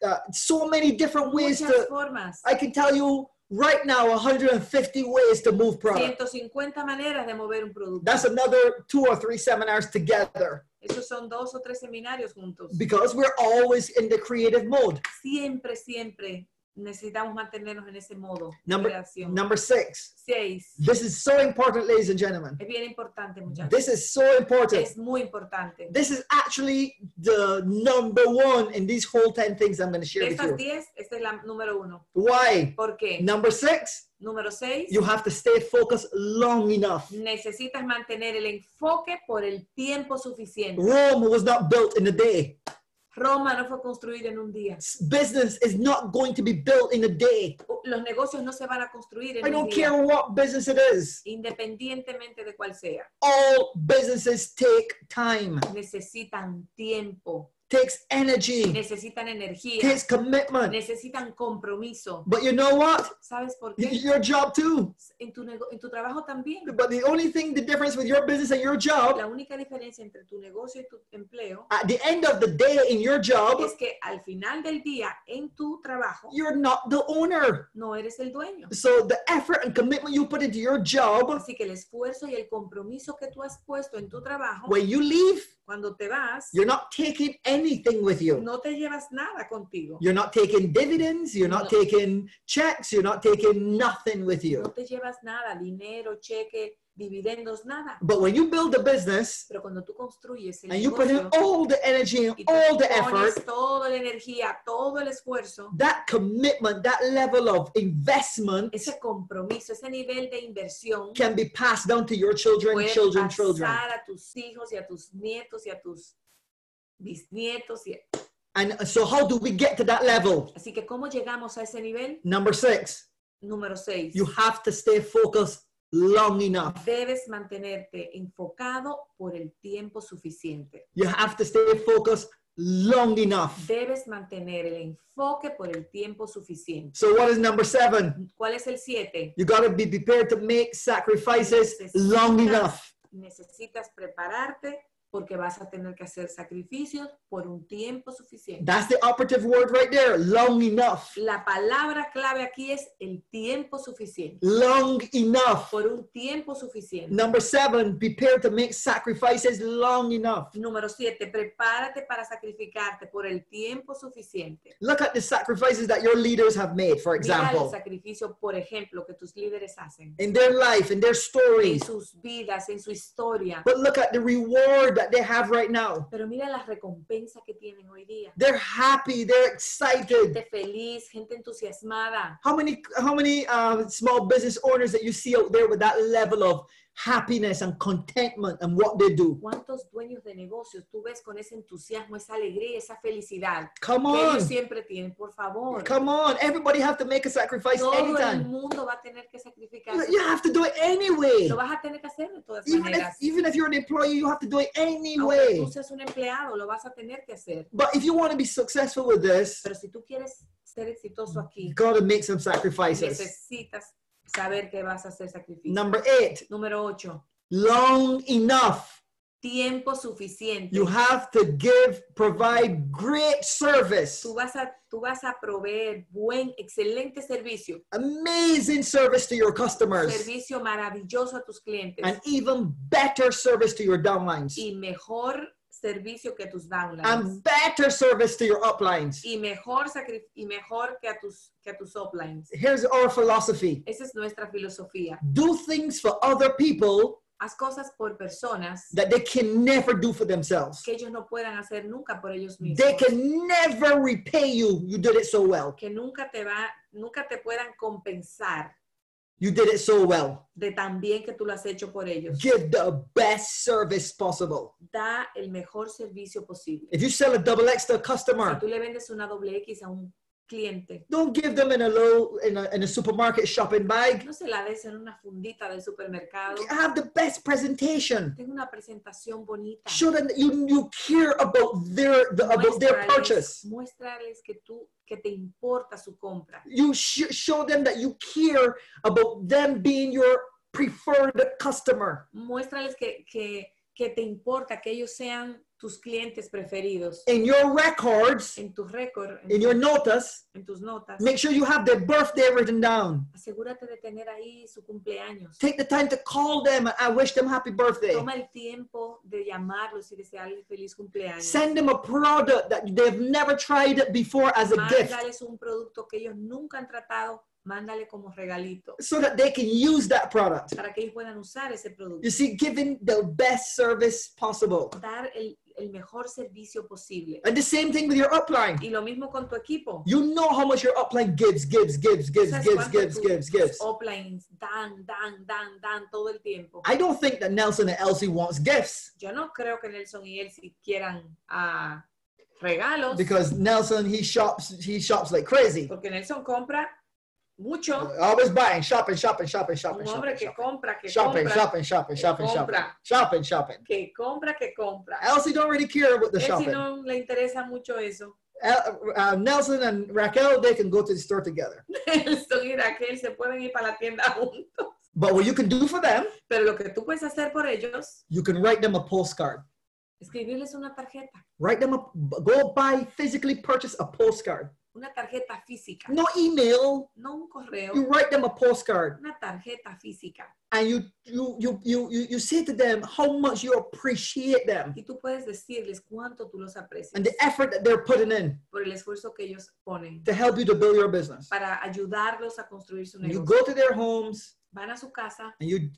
uh, so many different ways muchas to. formas. I can tell you right now 150 ways to move product. 150 maneras de mover un producto. That's another two or three seminars together Esos son dos o tres seminarios juntos. because we're always in the creative mode. Siempre, siempre necesitamos mantenernos en ese modo Number- de. Number six. Seis. This is so important, ladies and gentlemen. Es bien importante, muchachos. This is so important. Es muy importante. This is actually the number one in these whole 10 things I'm going to share with you. diez, esta es la número uno. Why? ¿Por qué? Number six, Número seis. you have to stay focused long enough. Necesitas mantener el enfoque por el tiempo suficiente. Rome was not built in a day. Roma no fue construida en un día. Business is not going to be built in a day. Los negocios no se van a construir en I un don't día, care what business it is. independientemente de cuál sea. All businesses take time, Necesitan tiempo, takes energy, necesitan energía, takes commitment. necesitan compromiso. But you know what? ¿Sabes por qué? Your job too. En tu, en tu trabajo también. But the only thing, the difference with your business and your job, La única diferencia entre tu negocio y tu empleo at the end of the day in your job, es que al final del día en tu trabajo you're not the owner. no eres el dueño. So the effort and commitment you put into your job, Así que el esfuerzo y el compromiso que tú has puesto en tu trabajo, when you leave, cuando te vas, you're not taking anything with you. no te llevas nada contigo. You're not taking dividends, you're not taking checks, you're not taking nothing with you. No te llevas nada, dinero, cheque, dividendos, nada. But when you build a business Pero cuando tú construyes el and you put in negocio all the energy and y tú all the pones effort, toda la energía, todo el esfuerzo, that commitment, that level of investment ese compromiso, ese nivel de inversión can be passed down to your children, puede children, children. pasar a tus hijos y a tus nietos y a tus bisnietos. Y... And so, how do we get to that level? Así que, ¿cómo llegamos a ese nivel? Number six, Número seis. you have to stay focused long enough. Debes mantenerte enfocado por el tiempo suficiente. You have to stay focused long enough. Debes mantener el enfoque por el tiempo suficiente. So, what is number seven? ¿Cuál es el siete? You got to be prepared to make sacrifices long enough. Necesitas prepararte porque vas a tener que hacer sacrificios por un tiempo suficiente. That's the operative word right there long enough. La palabra clave aquí es el tiempo suficiente. Long enough. Por un tiempo suficiente. Number seven, prepare to make sacrifices long enough. Número siete, prepárate para sacrificarte por el tiempo suficiente. Look at the sacrifices that your leaders have made, for Mira el example, sacrificio, por ejemplo, que tus líderes hacen in their life, in their en stories. sus vidas, en su historia. But look at the reward that they have right now. Pero mira la recompensa que tienen hoy día. They're happy, they're excited. Gente feliz, gente entusiasmada. How many how many uh, small business owners that you see out there with that level of happiness and contentment and what they do? ¿Cuántos dueños de negocios tú ves con ese entusiasmo, esa alegría, esa felicidad Come que ellos on. siempre tienen? Por favor. Come on. Everybody have to make a sacrifice Todo el anytime. mundo va a tener que sacrificarse. You have to do it anyway. Lo vas a tener que hacer de todas Even if, maneras. even if you're an employee, you have to do it Aunque anyway. tú seas un empleado, lo vas a tener que hacer. But if you want to be successful with this, Pero si tú quieres ser exitoso aquí, you got to make some sacrifices. necesitas saber que vas a hacer sacrificio. Number eight, Número 8. long enough. Tiempo suficiente. You have to give, provide great service, Tú vas a, tú vas a proveer buen, excelente servicio. amazing service to your customers, Servicio maravilloso a tus clientes. and even better service to your downlines, y mejor servicio que tus downlines. and better service to your uplines. y mejor y mejor que a tus que a tus uplines. Here's our philosophy Esa es nuestra filosofía. do things for other people Haz cosas por personas that they can never do for themselves. que ellos no puedan hacer nunca por ellos mismos. They can never repay you. You did it so well. que nunca te va, nunca te puedan compensar You did it so well. de tan bien que tú lo has hecho por ellos. Give the best service possible. Da el mejor servicio posible. If you sell a double X to a Si customer, tú le vendes una doble X a un cliente, don't give them in a low in a, in a supermarket shopping bag. no se la des en una fundita del supermercado. Have the best presentation. Tenga una presentación bonita. Show them that you, you care about their the, about their purchase. muéstrales que tú que te importa su compra. You sh- show them that you care about them being your preferred customer. Muéstrales que, que, que te importa que ellos sean tus clientes preferidos. In your records, En tus récords, in your notas, en tus notas, make sure you have their birthday written down. asegúrate de tener ahí su cumpleaños. Take the time to call them and wish them happy birthday. Toma el tiempo de llamarlos y desearles feliz cumpleaños. Send them a product that they've never tried before as a gift Mándales un producto que ellos nunca han tratado, mándale como regalito so that they can use that product. para que ellos puedan usar ese producto. You see, giving the best service possible. Dar el, el mejor servicio posible. And the same thing with your upline. Y lo mismo con tu equipo. You know how much your upline gives, gives, gives, gives, ¿Sabes gives, gives, gives, gives. uplines dan, dan, dan, dan todo el tiempo. I don't think that Nelson and Elsie wants gifts Yo no creo que Nelson y Elsie quieran ah, regalos, because Nelson he shops he shops like crazy. porque Nelson compra mucho. Always buying, shopping, shopping, shopping, shopping, Un hombre shopping, que shopping, compra, que shopping, compra, shopping, shopping, shopping, shopping, compra. shopping, shopping. que compra, que compra. Elsie don't really care about the Elsie shopping. no le interesa mucho eso. El- uh, Nelson and Raquel they can go to the store together. Nelson y Raquel se pueden ir para la tienda juntos. But what you can do for them, Pero lo que tú puedes hacer por ellos, you can write them a postcard. escribirles una tarjeta, Write them a go buy physically purchase a postcard. Una tarjeta física, No email. no un correo, You write them a postcard. una tarjeta física. and you you you you you, you say to them how much you appreciate them Y tú puedes decirles cuánto tú los aprecias and the effort that they're putting in por el esfuerzo que ellos ponen to help you to build your business. para ayudarlos a construir su negocio. You go to their homes Van a su casa and you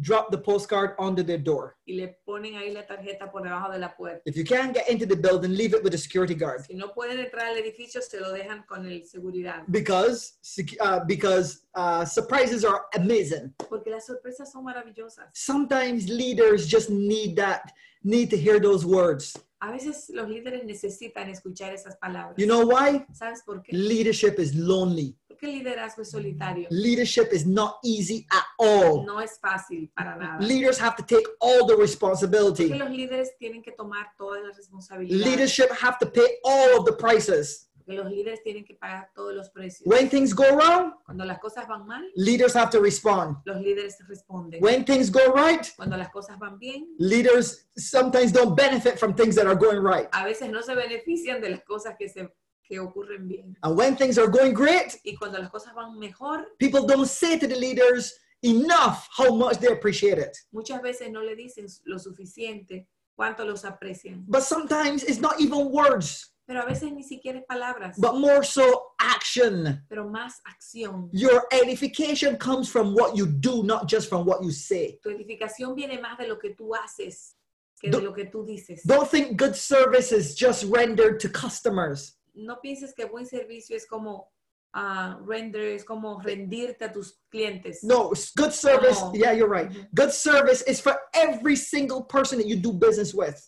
drop the postcard under their door. y le ponen ahí la tarjeta por debajo de la puerta. If you can't get into the building, leave it with the security guard Si no pueden entrar al edificio, se lo dejan con el seguridad. because uh, because uh, surprises are amazing. Porque las sorpresas son maravillosas. Sometimes leaders just need that need to hear those words. A veces los líderes necesitan escuchar esas palabras. You know why? ¿Sabes por qué? Leadership is lonely. Porque el liderazgo es solitario. Leadership is not easy at all. No es fácil para nada. Leaders have to take all the responsibility. Porque los líderes tienen que tomar toda la responsabilidad. Leadership have to pay all of the prices. Porque los líderes tienen que pagar todos los precios. When things go wrong, Cuando las cosas van mal, leaders have to respond. los líderes responden. When things go right, Cuando las cosas van bien, leaders sometimes don't benefit from things that are going right. a veces no se benefician de las cosas que, se, que ocurren bien. And when things are going great, Y cuando las cosas van mejor, people don't say to the leaders enough how much they appreciate it. muchas veces no le dicen lo suficiente cuánto los aprecian. But sometimes it's not even words, Pero a veces ni siquiera palabras, but more so action. pero más acción. Your edification comes from what you do, not just from what you say. Tu edificación viene más de lo que tú haces que Do- de lo que tú dices. Don't think good service is just rendered to customers. No pienses que buen servicio es como ah, render, es como rendirte a tus clientes. No, good service, No. yeah, you're right. Good service is for every single person that you do business with.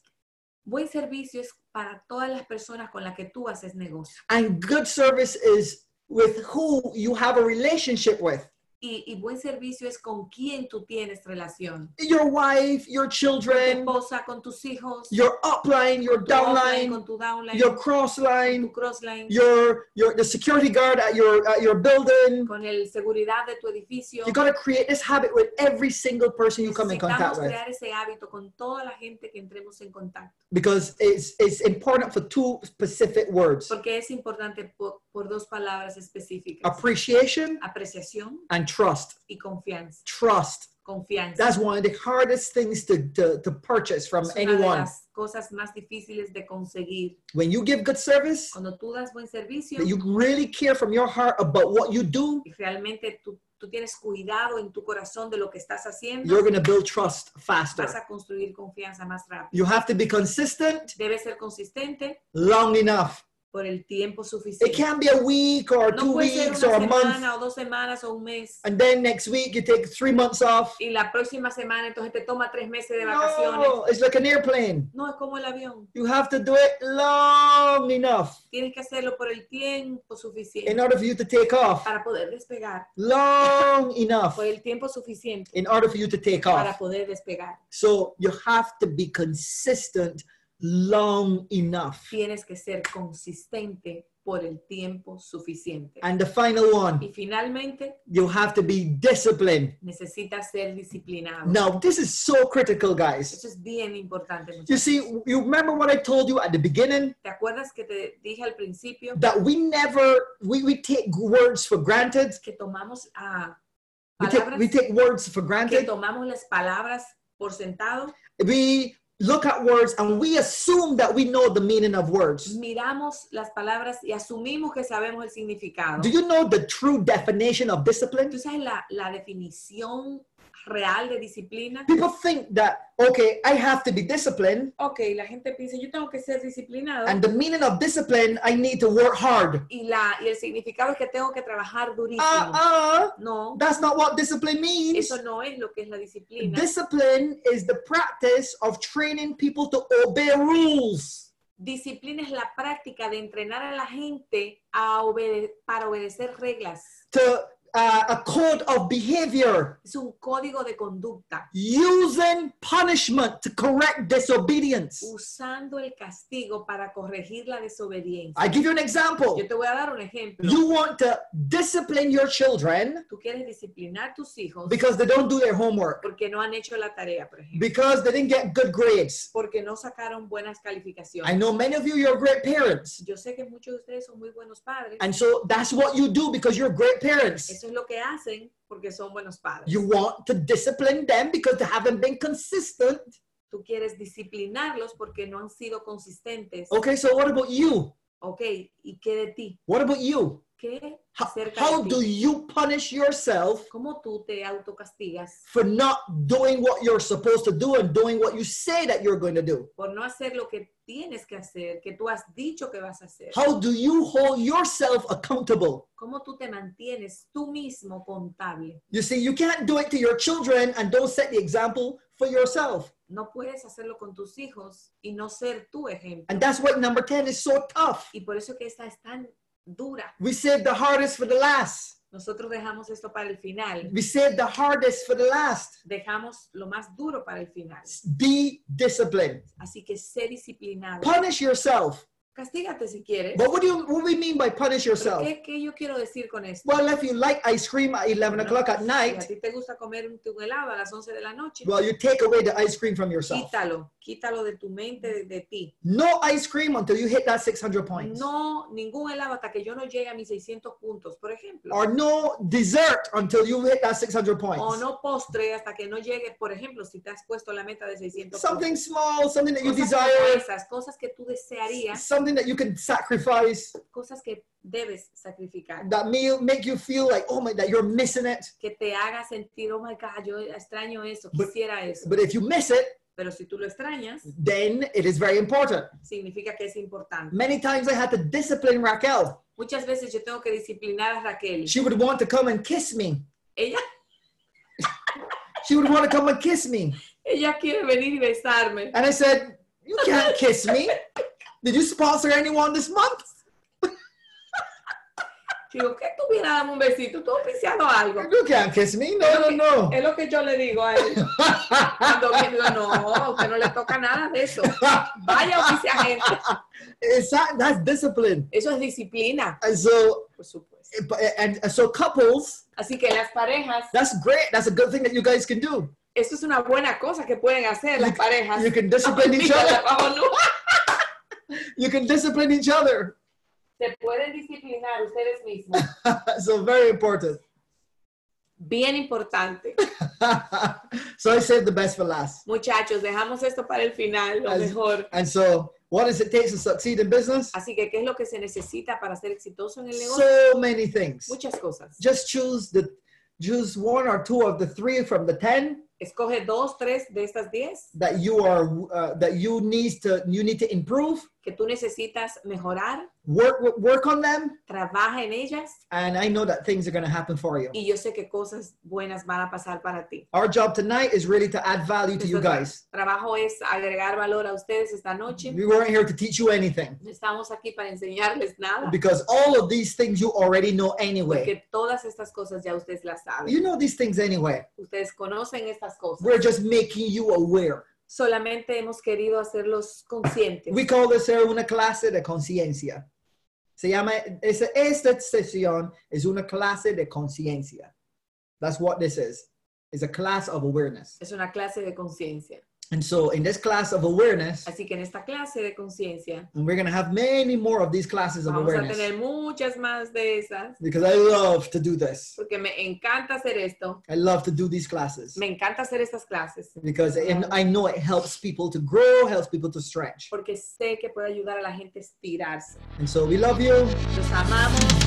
Buen servicio es para todas las personas con las que tú haces negocio. And good service is with who you have a relationship with. Y, y buen servicio es con quien tú tienes relación. Your wife, your Con tu children, esposa, con tus hijos, your upline, your downline, con tu downline, your crossline, crossline, your your the security guard at your at your building. con el seguridad de tu edificio. You got to create this habit with every single person you come in contact with crear ese hábito con toda la gente que entremos en contacto. because it's it's important for two specific words: Porque es importante por, por dos palabras específicas. appreciation Apreciación and trust. y confianza. Trust. Confianza. That's one of the hardest things to, to, to purchase from es una de anyone. las cosas más difíciles de conseguir. When you give good service, Cuando tú das buen servicio you really care from your heart about what you do, y realmente tú, tú tienes cuidado en tu corazón de lo que estás haciendo, you're going to build trust faster. vas a construir confianza más rápido. You have to be consistent Debes ser consistente long enough. Por el tiempo It can't be a week or No two puede ser weeks una or a month, o dos semanas o un mes. and then next week you take three months off. Y la próxima semana entonces te toma tres meses de vacaciones. No, it's like an airplane. No es como el avión. You have to do it long enough Tienes que hacerlo por el tiempo suficiente in order for you to take off. para poder despegar. Long enough Por el tiempo suficiente in order for you to take para off. poder despegar. So you have to be consistent long enough. Tienes que ser consistente por el tiempo suficiente. And the final one, Y finalmente, you have to be disciplined. necesitas ser disciplinado. Now, this is so critical, guys. Eso es bien importante. You see, you remember what I told you at the beginning? ¿Te acuerdas que te dije al principio That we never, we, we take words for granted. que tomamos a We take, palabras, we take words for granted. que tomamos las palabras por sentado? We look at words and we assume that we know the meaning of words. Miramos las palabras y asumimos que sabemos el significado. Do you know the true definition of discipline? ¿Tú sabes la, la definición real de disciplina? People think that, okay, I have to be disciplined, Ok, la gente piensa, yo tengo que ser disciplinado. and the meaning of discipline, I need to work hard. y, la, y el significado es que tengo que trabajar durísimo. Uh uh, no, that's not what discipline means. eso no es lo que es la disciplina. Discipline is the practice of training people to obey rules. Disciplina es la práctica de entrenar a la gente a obede- para obedecer reglas. to uh, a code of behavior, Es un código de conducta, using punishment to correct disobedience. usando el castigo para corregir la desobediencia. I give you an example. Yo te voy a dar un ejemplo. You want to discipline your children Tú quieres disciplinar tus hijos because they don't do their homework, porque no han hecho la tarea, por ejemplo. because they didn't get good grades. Porque no sacaron buenas I know many of you, you're great parents. Yo sé que muchos de ustedes son muy buenos padres. And so that's what you do because you're great parents. Eso es lo que hacen porque son buenos padres. You want to discipline them because they haven't been consistent. Tú quieres disciplinarlos porque no han sido consistentes. Okay, so what about you? Ok, ¿y qué de ti? What about you? ¿Qué How, acerca how de do ti? you punish yourself ¿Cómo tú te autocastigas for not doing what you're supposed to do and doing what you say that you're going to do? por no hacer lo que tienes que hacer, que tú has dicho que vas a hacer? How do you hold yourself accountable? ¿Cómo tú te mantienes tú mismo contable? You see, you can't do it to your children and don't set the example for yourself. No puedes hacerlo con tus hijos y no ser tu ejemplo. And that's why number 10 is so tough. Y por eso que esta es tan dura. We save the hardest for the last. Nosotros dejamos esto para el final. We save the hardest for the last. Dejamos lo más duro para el final. Be disciplined. Así que sé disciplinado. Punish yourself. Castígate si quieres. But what do you what do we mean by punish yourself? ¿qué, qué yo quiero decir con esto? Well, if you like ice cream at 11 o'clock at Si a night, ti te gusta comer un, un helado a las 11 de la noche, well, you take away the ice cream from yourself. quítalo, quítalo de tu mente, de, de ti. No ice cream until you hit that 600 points. No, ningún helado hasta que yo no llegue a mis 600 puntos, por ejemplo. Or no dessert until you hit that 600 points. O no postre hasta que no llegue, por ejemplo, si te has puesto la meta de 600 Something puntos. small, something that you Cosas como desire, esas, cosas que tú desearías, something that you can sacrifice, cosas que debes sacrificar, that meal make you feel like, oh my, that you're missing it. que te haga sentir, oh my God, yo extraño eso, But- quisiera eso. But if you miss it, Pero si tú lo extrañas, then it is very important. significa que es importante. Many times I had to discipline Raquel. Muchas veces yo tengo que disciplinar a Raquel. She would want to come and kiss me. Ella, She would want to come and kiss me. ella quiere venir y besarme. And I said, You can't kiss me. Did you sponsor anyone this month? Digo, que tuviera dame un besito, tú oficiando algo. You can't kiss me. No, no, no. Es lo que yo le digo a él. Cuando viene, no, a usted no le toca nada de eso. Vaya oficia gente. That, that's discipline. Eso es disciplina, And so, por supuesto. Eh, eh, and so couples, Así que las parejas, that's great. That's a good thing that you guys can do. eso es una buena cosa que pueden hacer las parejas. You can discipline each other. Vamos, no. You can discipline each other. Se pueden disciplinar ustedes mismos. so very important. Bien importante. so I saved the best for last. Muchachos, dejamos esto para el final, lo As- mejor. And so, what does it take to succeed in business? Así que, ¿qué es lo que se necesita para ser exitoso en el negocio? So many things. Muchas cosas. Just choose the choose one or two of the three from the ten Escoge dos, tres de estas diez that you are uh, that you need to you need to improve. Que tú necesitas mejorar, Work work on them, trabaja en ellas and I know that things are going to happen for you. y yo sé que cosas buenas van a pasar para ti. Our job tonight is really to add value to you guys. trabajo es agregar valor a ustedes esta noche. We weren't here to teach you anything No estamos aquí para enseñarles nada, because all of these things you already know anyway. porque todas estas cosas ya ustedes las saben. You know these things anyway. Ustedes conocen estas cosas. We're just making you aware. Solamente hemos querido hacerlos conscientes. We call this una clase de conciencia. Se llama, esa- esta sesión es una clase de conciencia. That's what this is. It's a class of awareness. Es una clase de conciencia. And so in this class of awareness, Así que en esta clase de conciencia and we're going to have many more of these classes of vamos a awareness tener muchas más de esas, because I love to do this. porque me encanta hacer esto. I love to do these classes Me encanta hacer estas clases, because and I know it helps people to grow, helps people to stretch. porque sé que puede ayudar a la gente a estirarse. And so we love you. Los amamos.